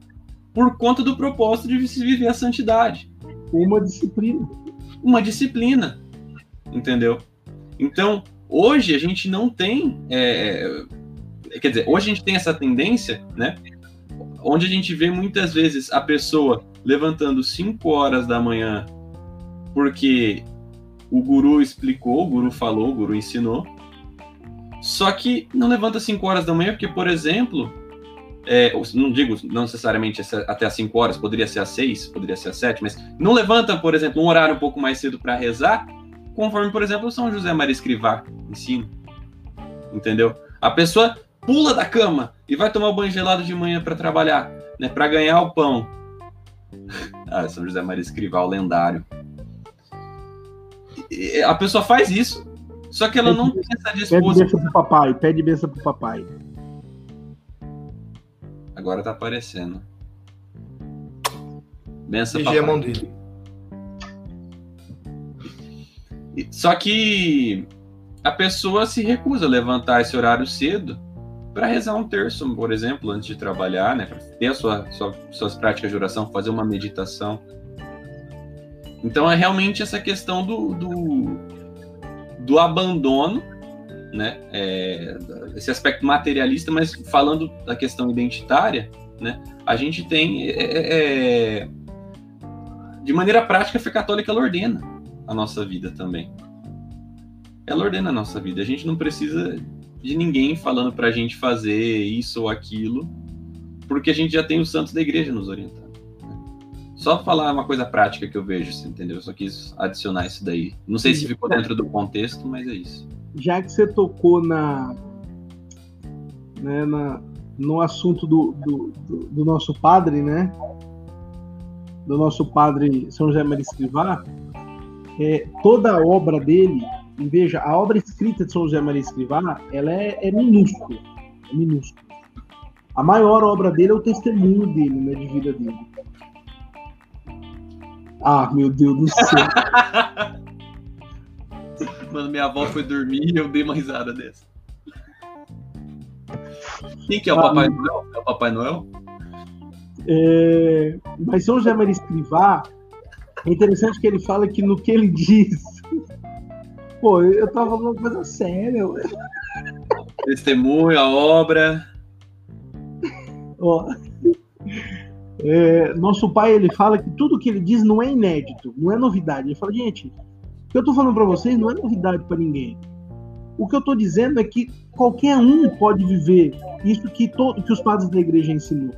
por conta do propósito de se viver a santidade. Uma disciplina. Uma disciplina. Entendeu? Então, Hoje a gente não tem. É, é, quer dizer, hoje a gente tem essa tendência, né? Onde a gente vê muitas vezes a pessoa levantando 5 horas da manhã porque o guru explicou, o guru falou, o guru ensinou. Só que não levanta 5 horas da manhã porque, por exemplo, é, não digo não necessariamente até as 5 horas, poderia ser às 6, poderia ser às 7, mas não levanta, por exemplo, um horário um pouco mais cedo para rezar conforme, por exemplo, São José Maria Escrivá ensina. Entendeu? A pessoa pula da cama e vai tomar o banho gelado de manhã para trabalhar, né, para ganhar o pão. ah, São José Maria Escrivá, o lendário. E a pessoa faz isso, só que ela pede, não tem essa disposição. Pede benção pro papai, pede benção pro papai. Agora tá aparecendo. Benção papai. mão dele. Só que a pessoa se recusa a levantar esse horário cedo para rezar um terço, por exemplo, antes de trabalhar, né? Para ter sua, sua, suas práticas de oração, fazer uma meditação. Então é realmente essa questão do, do, do abandono, né? É, esse aspecto materialista, mas falando da questão identitária, né? A gente tem é, é, é de maneira prática a fé católica ela ordena a nossa vida também. Ela ordena a nossa vida. A gente não precisa de ninguém falando para a gente fazer isso ou aquilo, porque a gente já tem os santos da igreja nos orientando. Né? Só falar uma coisa prática que eu vejo, você entendeu? Eu só quis adicionar isso daí. Não sei se ficou dentro do contexto, mas é isso. Já que você tocou na, né, na no assunto do, do, do, do nosso padre, né? Do nosso padre São José Maria Escrivá, é, toda a obra dele, veja, a obra escrita de São José Maria Escrivá, ela é, é minúscula, é minúscula. A maior obra dele é o testemunho dele, né, de vida dele. Ah, meu Deus do céu. Mano, minha avó foi dormir e eu dei uma risada dessa. Quem que é o ah, Papai Noel? É o Papai Noel? É... Mas São José Maria Escrivá, é interessante que ele fala que no que ele diz. Pô, eu tava falando uma coisa séria. Testemunho, a obra. Ó, é, nosso pai ele fala que tudo que ele diz não é inédito, não é novidade. Ele fala, gente, o que eu tô falando para vocês não é novidade para ninguém. O que eu tô dizendo é que qualquer um pode viver isso que, todo, que os padres da igreja ensinou.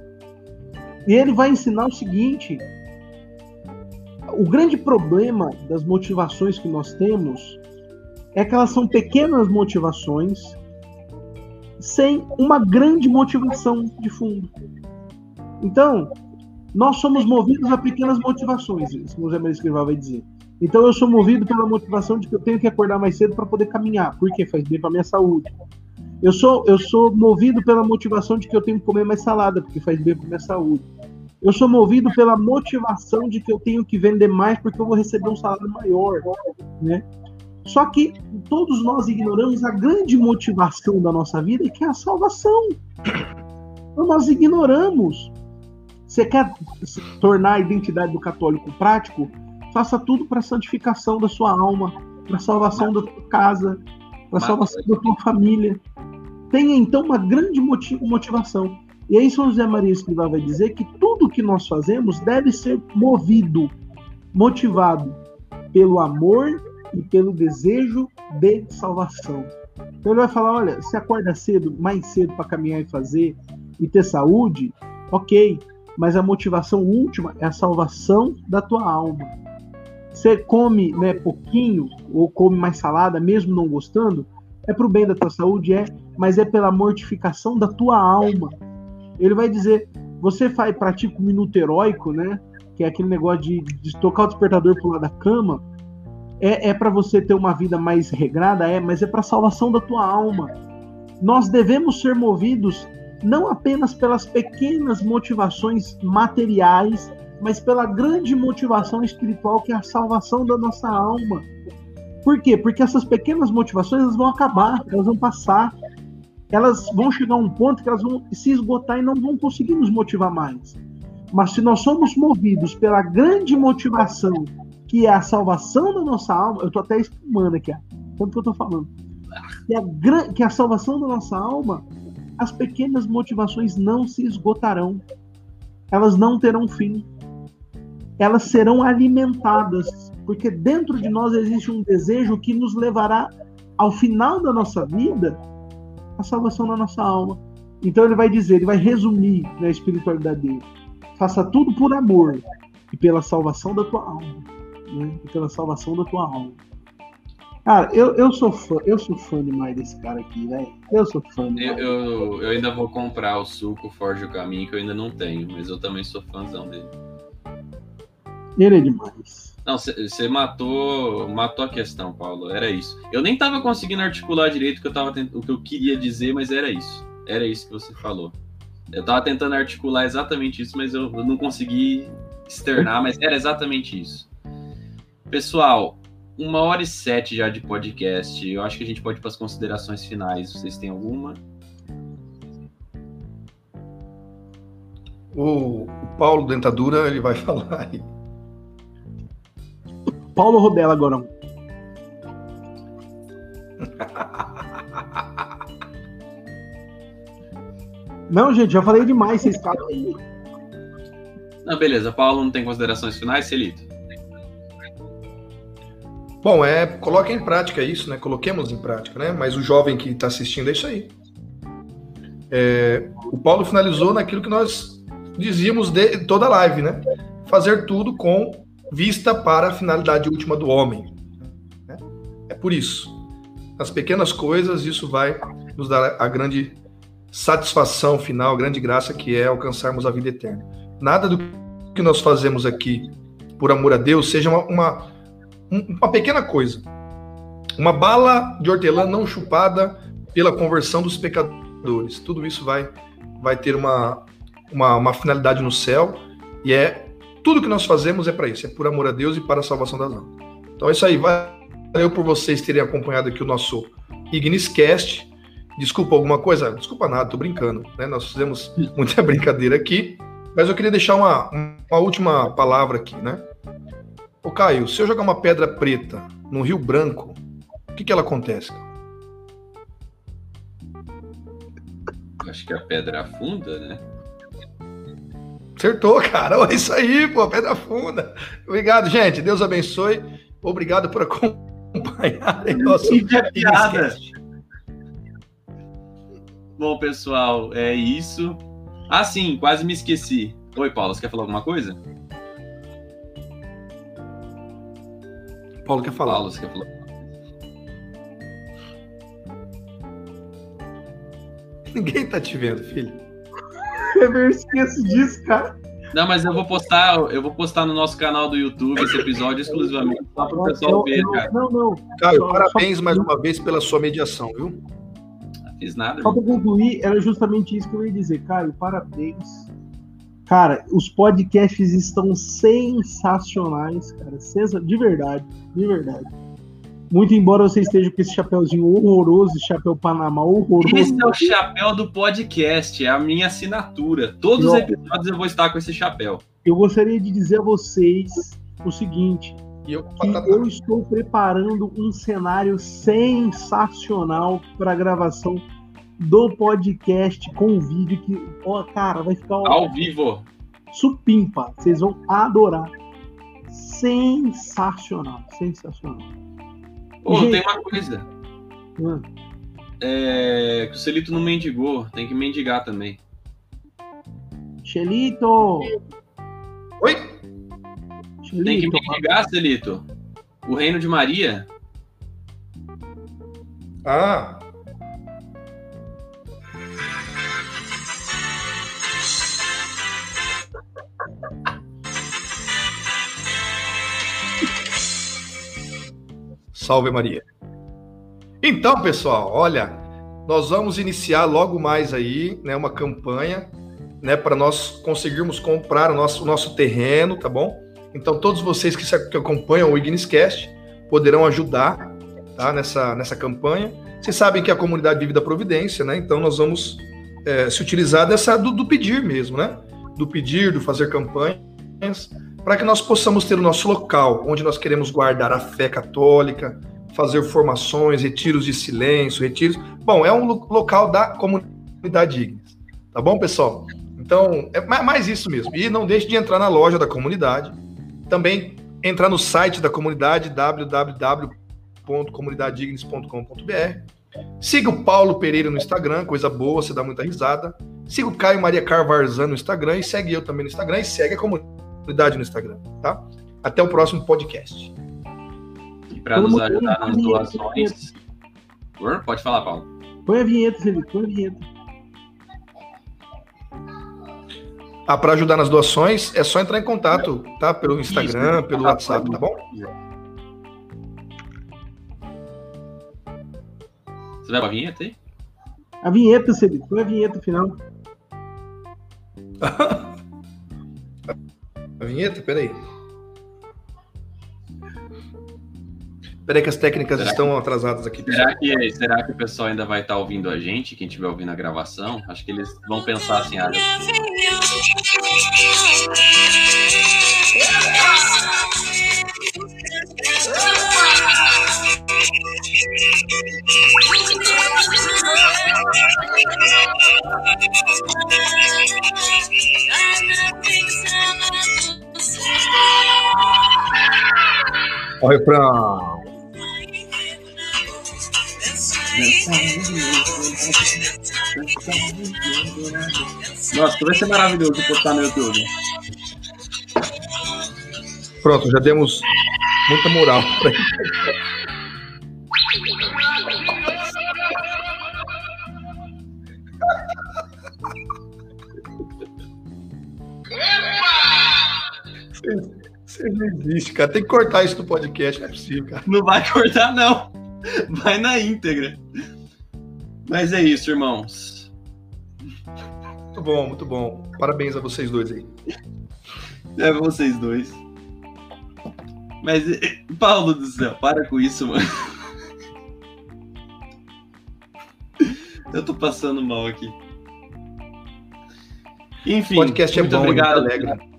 E ele vai ensinar o seguinte: o grande problema das motivações que nós temos é que elas são pequenas motivações sem uma grande motivação de fundo. Então, nós somos movidos a pequenas motivações, como o Zé Maria Escrivá vai dizer. Então, eu sou movido pela motivação de que eu tenho que acordar mais cedo para poder caminhar, porque faz bem para minha saúde. Eu sou, eu sou movido pela motivação de que eu tenho que comer mais salada, porque faz bem para minha saúde. Eu sou movido pela motivação de que eu tenho que vender mais porque eu vou receber um salário maior, né? Só que todos nós ignoramos a grande motivação da nossa vida, que é a salvação. Então nós ignoramos. Você quer tornar a identidade do católico prático? Faça tudo para a santificação da sua alma, para a salvação da sua casa, para a salvação da tua família. Tenha então uma grande motivação. E aí São José Maria Escrivá vai dizer que tudo que nós fazemos deve ser movido, motivado pelo amor e pelo desejo de salvação. Então ele vai falar, olha, se acorda cedo, mais cedo para caminhar e fazer e ter saúde, ok, mas a motivação última é a salvação da tua alma. Você come né, pouquinho ou come mais salada, mesmo não gostando, é para o bem da tua saúde, é, mas é pela mortificação da tua alma. Ele vai dizer, você faz, pratica o um minuto heróico, né? Que é aquele negócio de, de tocar o despertador pro lado da cama. É, é para você ter uma vida mais regrada, é, mas é para salvação da tua alma. Nós devemos ser movidos não apenas pelas pequenas motivações materiais mas pela grande motivação espiritual que é a salvação da nossa alma. Por quê? Porque essas pequenas motivações elas vão acabar, elas vão passar, elas vão chegar a um ponto que elas vão se esgotar e não vão conseguir nos motivar mais. Mas se nós somos movidos pela grande motivação que é a salvação da nossa alma, eu estou até espumando aqui, tanto que eu estou falando, que a, que a salvação da nossa alma, as pequenas motivações não se esgotarão, elas não terão fim. Elas serão alimentadas, porque dentro de nós existe um desejo que nos levará ao final da nossa vida a salvação da nossa alma. Então ele vai dizer, ele vai resumir na espiritualidade dele: faça tudo por amor e pela salvação da tua alma, né? E pela salvação da tua alma. Cara, eu, eu sou fã, eu sou fã demais desse cara aqui, velho. Eu sou fã. Eu, eu, eu, ainda vou comprar o suco Forge o Caminho, que eu ainda não tenho, mas eu também sou fãzão dele. Ele é demais. Não, você matou, matou a questão, Paulo. Era isso. Eu nem tava conseguindo articular direito o que eu, tava o que eu queria dizer, mas era isso. Era isso que você falou. Eu tava tentando articular exatamente isso, mas eu, eu não consegui externar, mas era exatamente isso. Pessoal, uma hora e sete já de podcast. Eu acho que a gente pode ir para as considerações finais. Vocês têm alguma? O, Paulo Dentadura ele vai falar aí. Paulo Rodela agora. Não, gente, já falei demais, vocês caram aí. Não, beleza. Paulo não tem considerações finais, Celito? Bom, é, coloque em prática isso, né? Coloquemos em prática, né? Mas o jovem que está assistindo é isso aí. É, o Paulo finalizou naquilo que nós dizíamos de toda a live, né? Fazer tudo com vista para a finalidade última do homem. Né? É por isso. Nas pequenas coisas, isso vai nos dar a grande satisfação final, a grande graça que é alcançarmos a vida eterna. Nada do que nós fazemos aqui por amor a Deus seja uma, uma, uma pequena coisa. Uma bala de hortelã não chupada pela conversão dos pecadores. Tudo isso vai, vai ter uma, uma, uma finalidade no céu e é tudo que nós fazemos é para isso, é por amor a Deus e para a salvação das almas. Então é isso aí. Valeu por vocês terem acompanhado aqui o nosso Igniscast. Desculpa alguma coisa? Desculpa nada, tô brincando. Né? Nós fizemos muita brincadeira aqui, mas eu queria deixar uma, uma última palavra aqui, né? Ô Caio, se eu jogar uma pedra preta no Rio Branco, o que que ela acontece? Acho que a pedra afunda, né? Acertou, cara. Olha isso aí, pô, pedra funda. Obrigado, gente. Deus abençoe. Obrigado por acompanhar nosso piada. Bom, pessoal, é isso. Ah, sim, quase me esqueci. Oi, Paulo, você quer falar alguma coisa? Paulo quer falar. Paulo, você quer falar? Ninguém tá te vendo, filho. Eu esqueço disso, cara. Não, mas eu vou postar, eu vou postar no nosso canal do YouTube esse episódio exclusivamente só para o pessoal ver, cara. Não, não. Caio, só, parabéns só... mais uma vez pela sua mediação, viu? Não fiz nada. Só para concluir, era justamente isso que eu ia dizer, Caio. Parabéns. Cara, os podcasts estão sensacionais, cara. De verdade, de verdade. Muito embora você esteja com esse chapéuzinho horroroso, esse chapéu Panamá horroroso. Esse é o chapéu do podcast, é a minha assinatura. Todos os episódios eu vou estar com esse chapéu. Eu gostaria de dizer a vocês o seguinte: eu, que eu estou preparando um cenário sensacional para a gravação do podcast com vídeo que, ó, cara, vai ficar ao vivo. Supimpa, vocês vão adorar. Sensacional, sensacional. Pô, Gente, tem uma coisa. Hum. É, que o Celito não mendigou, tem que mendigar também. Chelito! Oi? Celito, tem que mendigar, Celito. O reino de Maria. Ah, Salve Maria. Então, pessoal, olha, nós vamos iniciar logo mais aí, né, uma campanha, né, para nós conseguirmos comprar o nosso, o nosso terreno, tá bom? Então, todos vocês que, se, que acompanham o Igniscast poderão ajudar, tá, nessa, nessa campanha. Vocês sabem que a comunidade vive da providência, né? Então, nós vamos é, se utilizar dessa do, do pedir mesmo, né? Do pedir, do fazer campanhas para que nós possamos ter o nosso local, onde nós queremos guardar a fé católica, fazer formações, retiros de silêncio, retiros. Bom, é um local da comunidade Ignis. Tá bom, pessoal? Então, é mais isso mesmo. E não deixe de entrar na loja da comunidade. Também entrar no site da comunidade, www.comunidadeignis.com.br. Siga o Paulo Pereira no Instagram, coisa boa, você dá muita risada. Siga o Caio Maria Carvarzan no Instagram e segue eu também no Instagram e segue a comunidade comunidade no Instagram, tá? Até o próximo podcast. E para nos ajudar nas doações. Pode falar, Paulo. Põe a vinheta, Felipe, põe a vinheta. Ah, para ajudar nas doações, é só entrar em contato, tá? Pelo Instagram, Isso, pelo WhatsApp, tá bom? Você leva a vinheta aí? A vinheta, Felipe, põe a vinheta final. A vinheta? Peraí. Peraí que as técnicas será estão que, atrasadas aqui. Será que, será que o pessoal ainda vai estar ouvindo a gente, quem estiver ouvindo a gravação? Acho que eles vão pensar assim, ah, O refrão. Nossa, vai ser maravilhoso postar no YouTube. Pronto, já demos muita moral Você não existe, cara. Tem que cortar isso do podcast, não é possível, cara. Não vai cortar, não. Vai na íntegra. Mas é isso, irmãos. Muito bom, muito bom. Parabéns a vocês dois aí. É vocês dois. Mas, Paulo do céu, para com isso, mano. Eu tô passando mal aqui. Enfim, podcast é muito bom, obrigado. Alegre.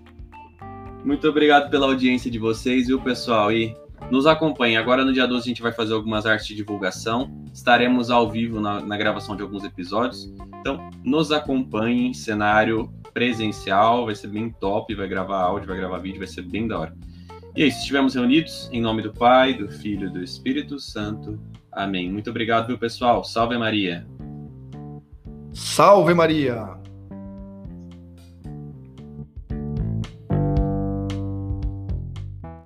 Muito obrigado pela audiência de vocês, viu, pessoal? E nos acompanhem. Agora, no dia 12, a gente vai fazer algumas artes de divulgação. Estaremos ao vivo na, na gravação de alguns episódios. Então, nos acompanhem. Cenário presencial, vai ser bem top. Vai gravar áudio, vai gravar vídeo, vai ser bem da hora. E é isso. Estivemos reunidos em nome do Pai, do Filho e do Espírito Santo. Amém. Muito obrigado, viu, pessoal? Salve Maria. Salve Maria.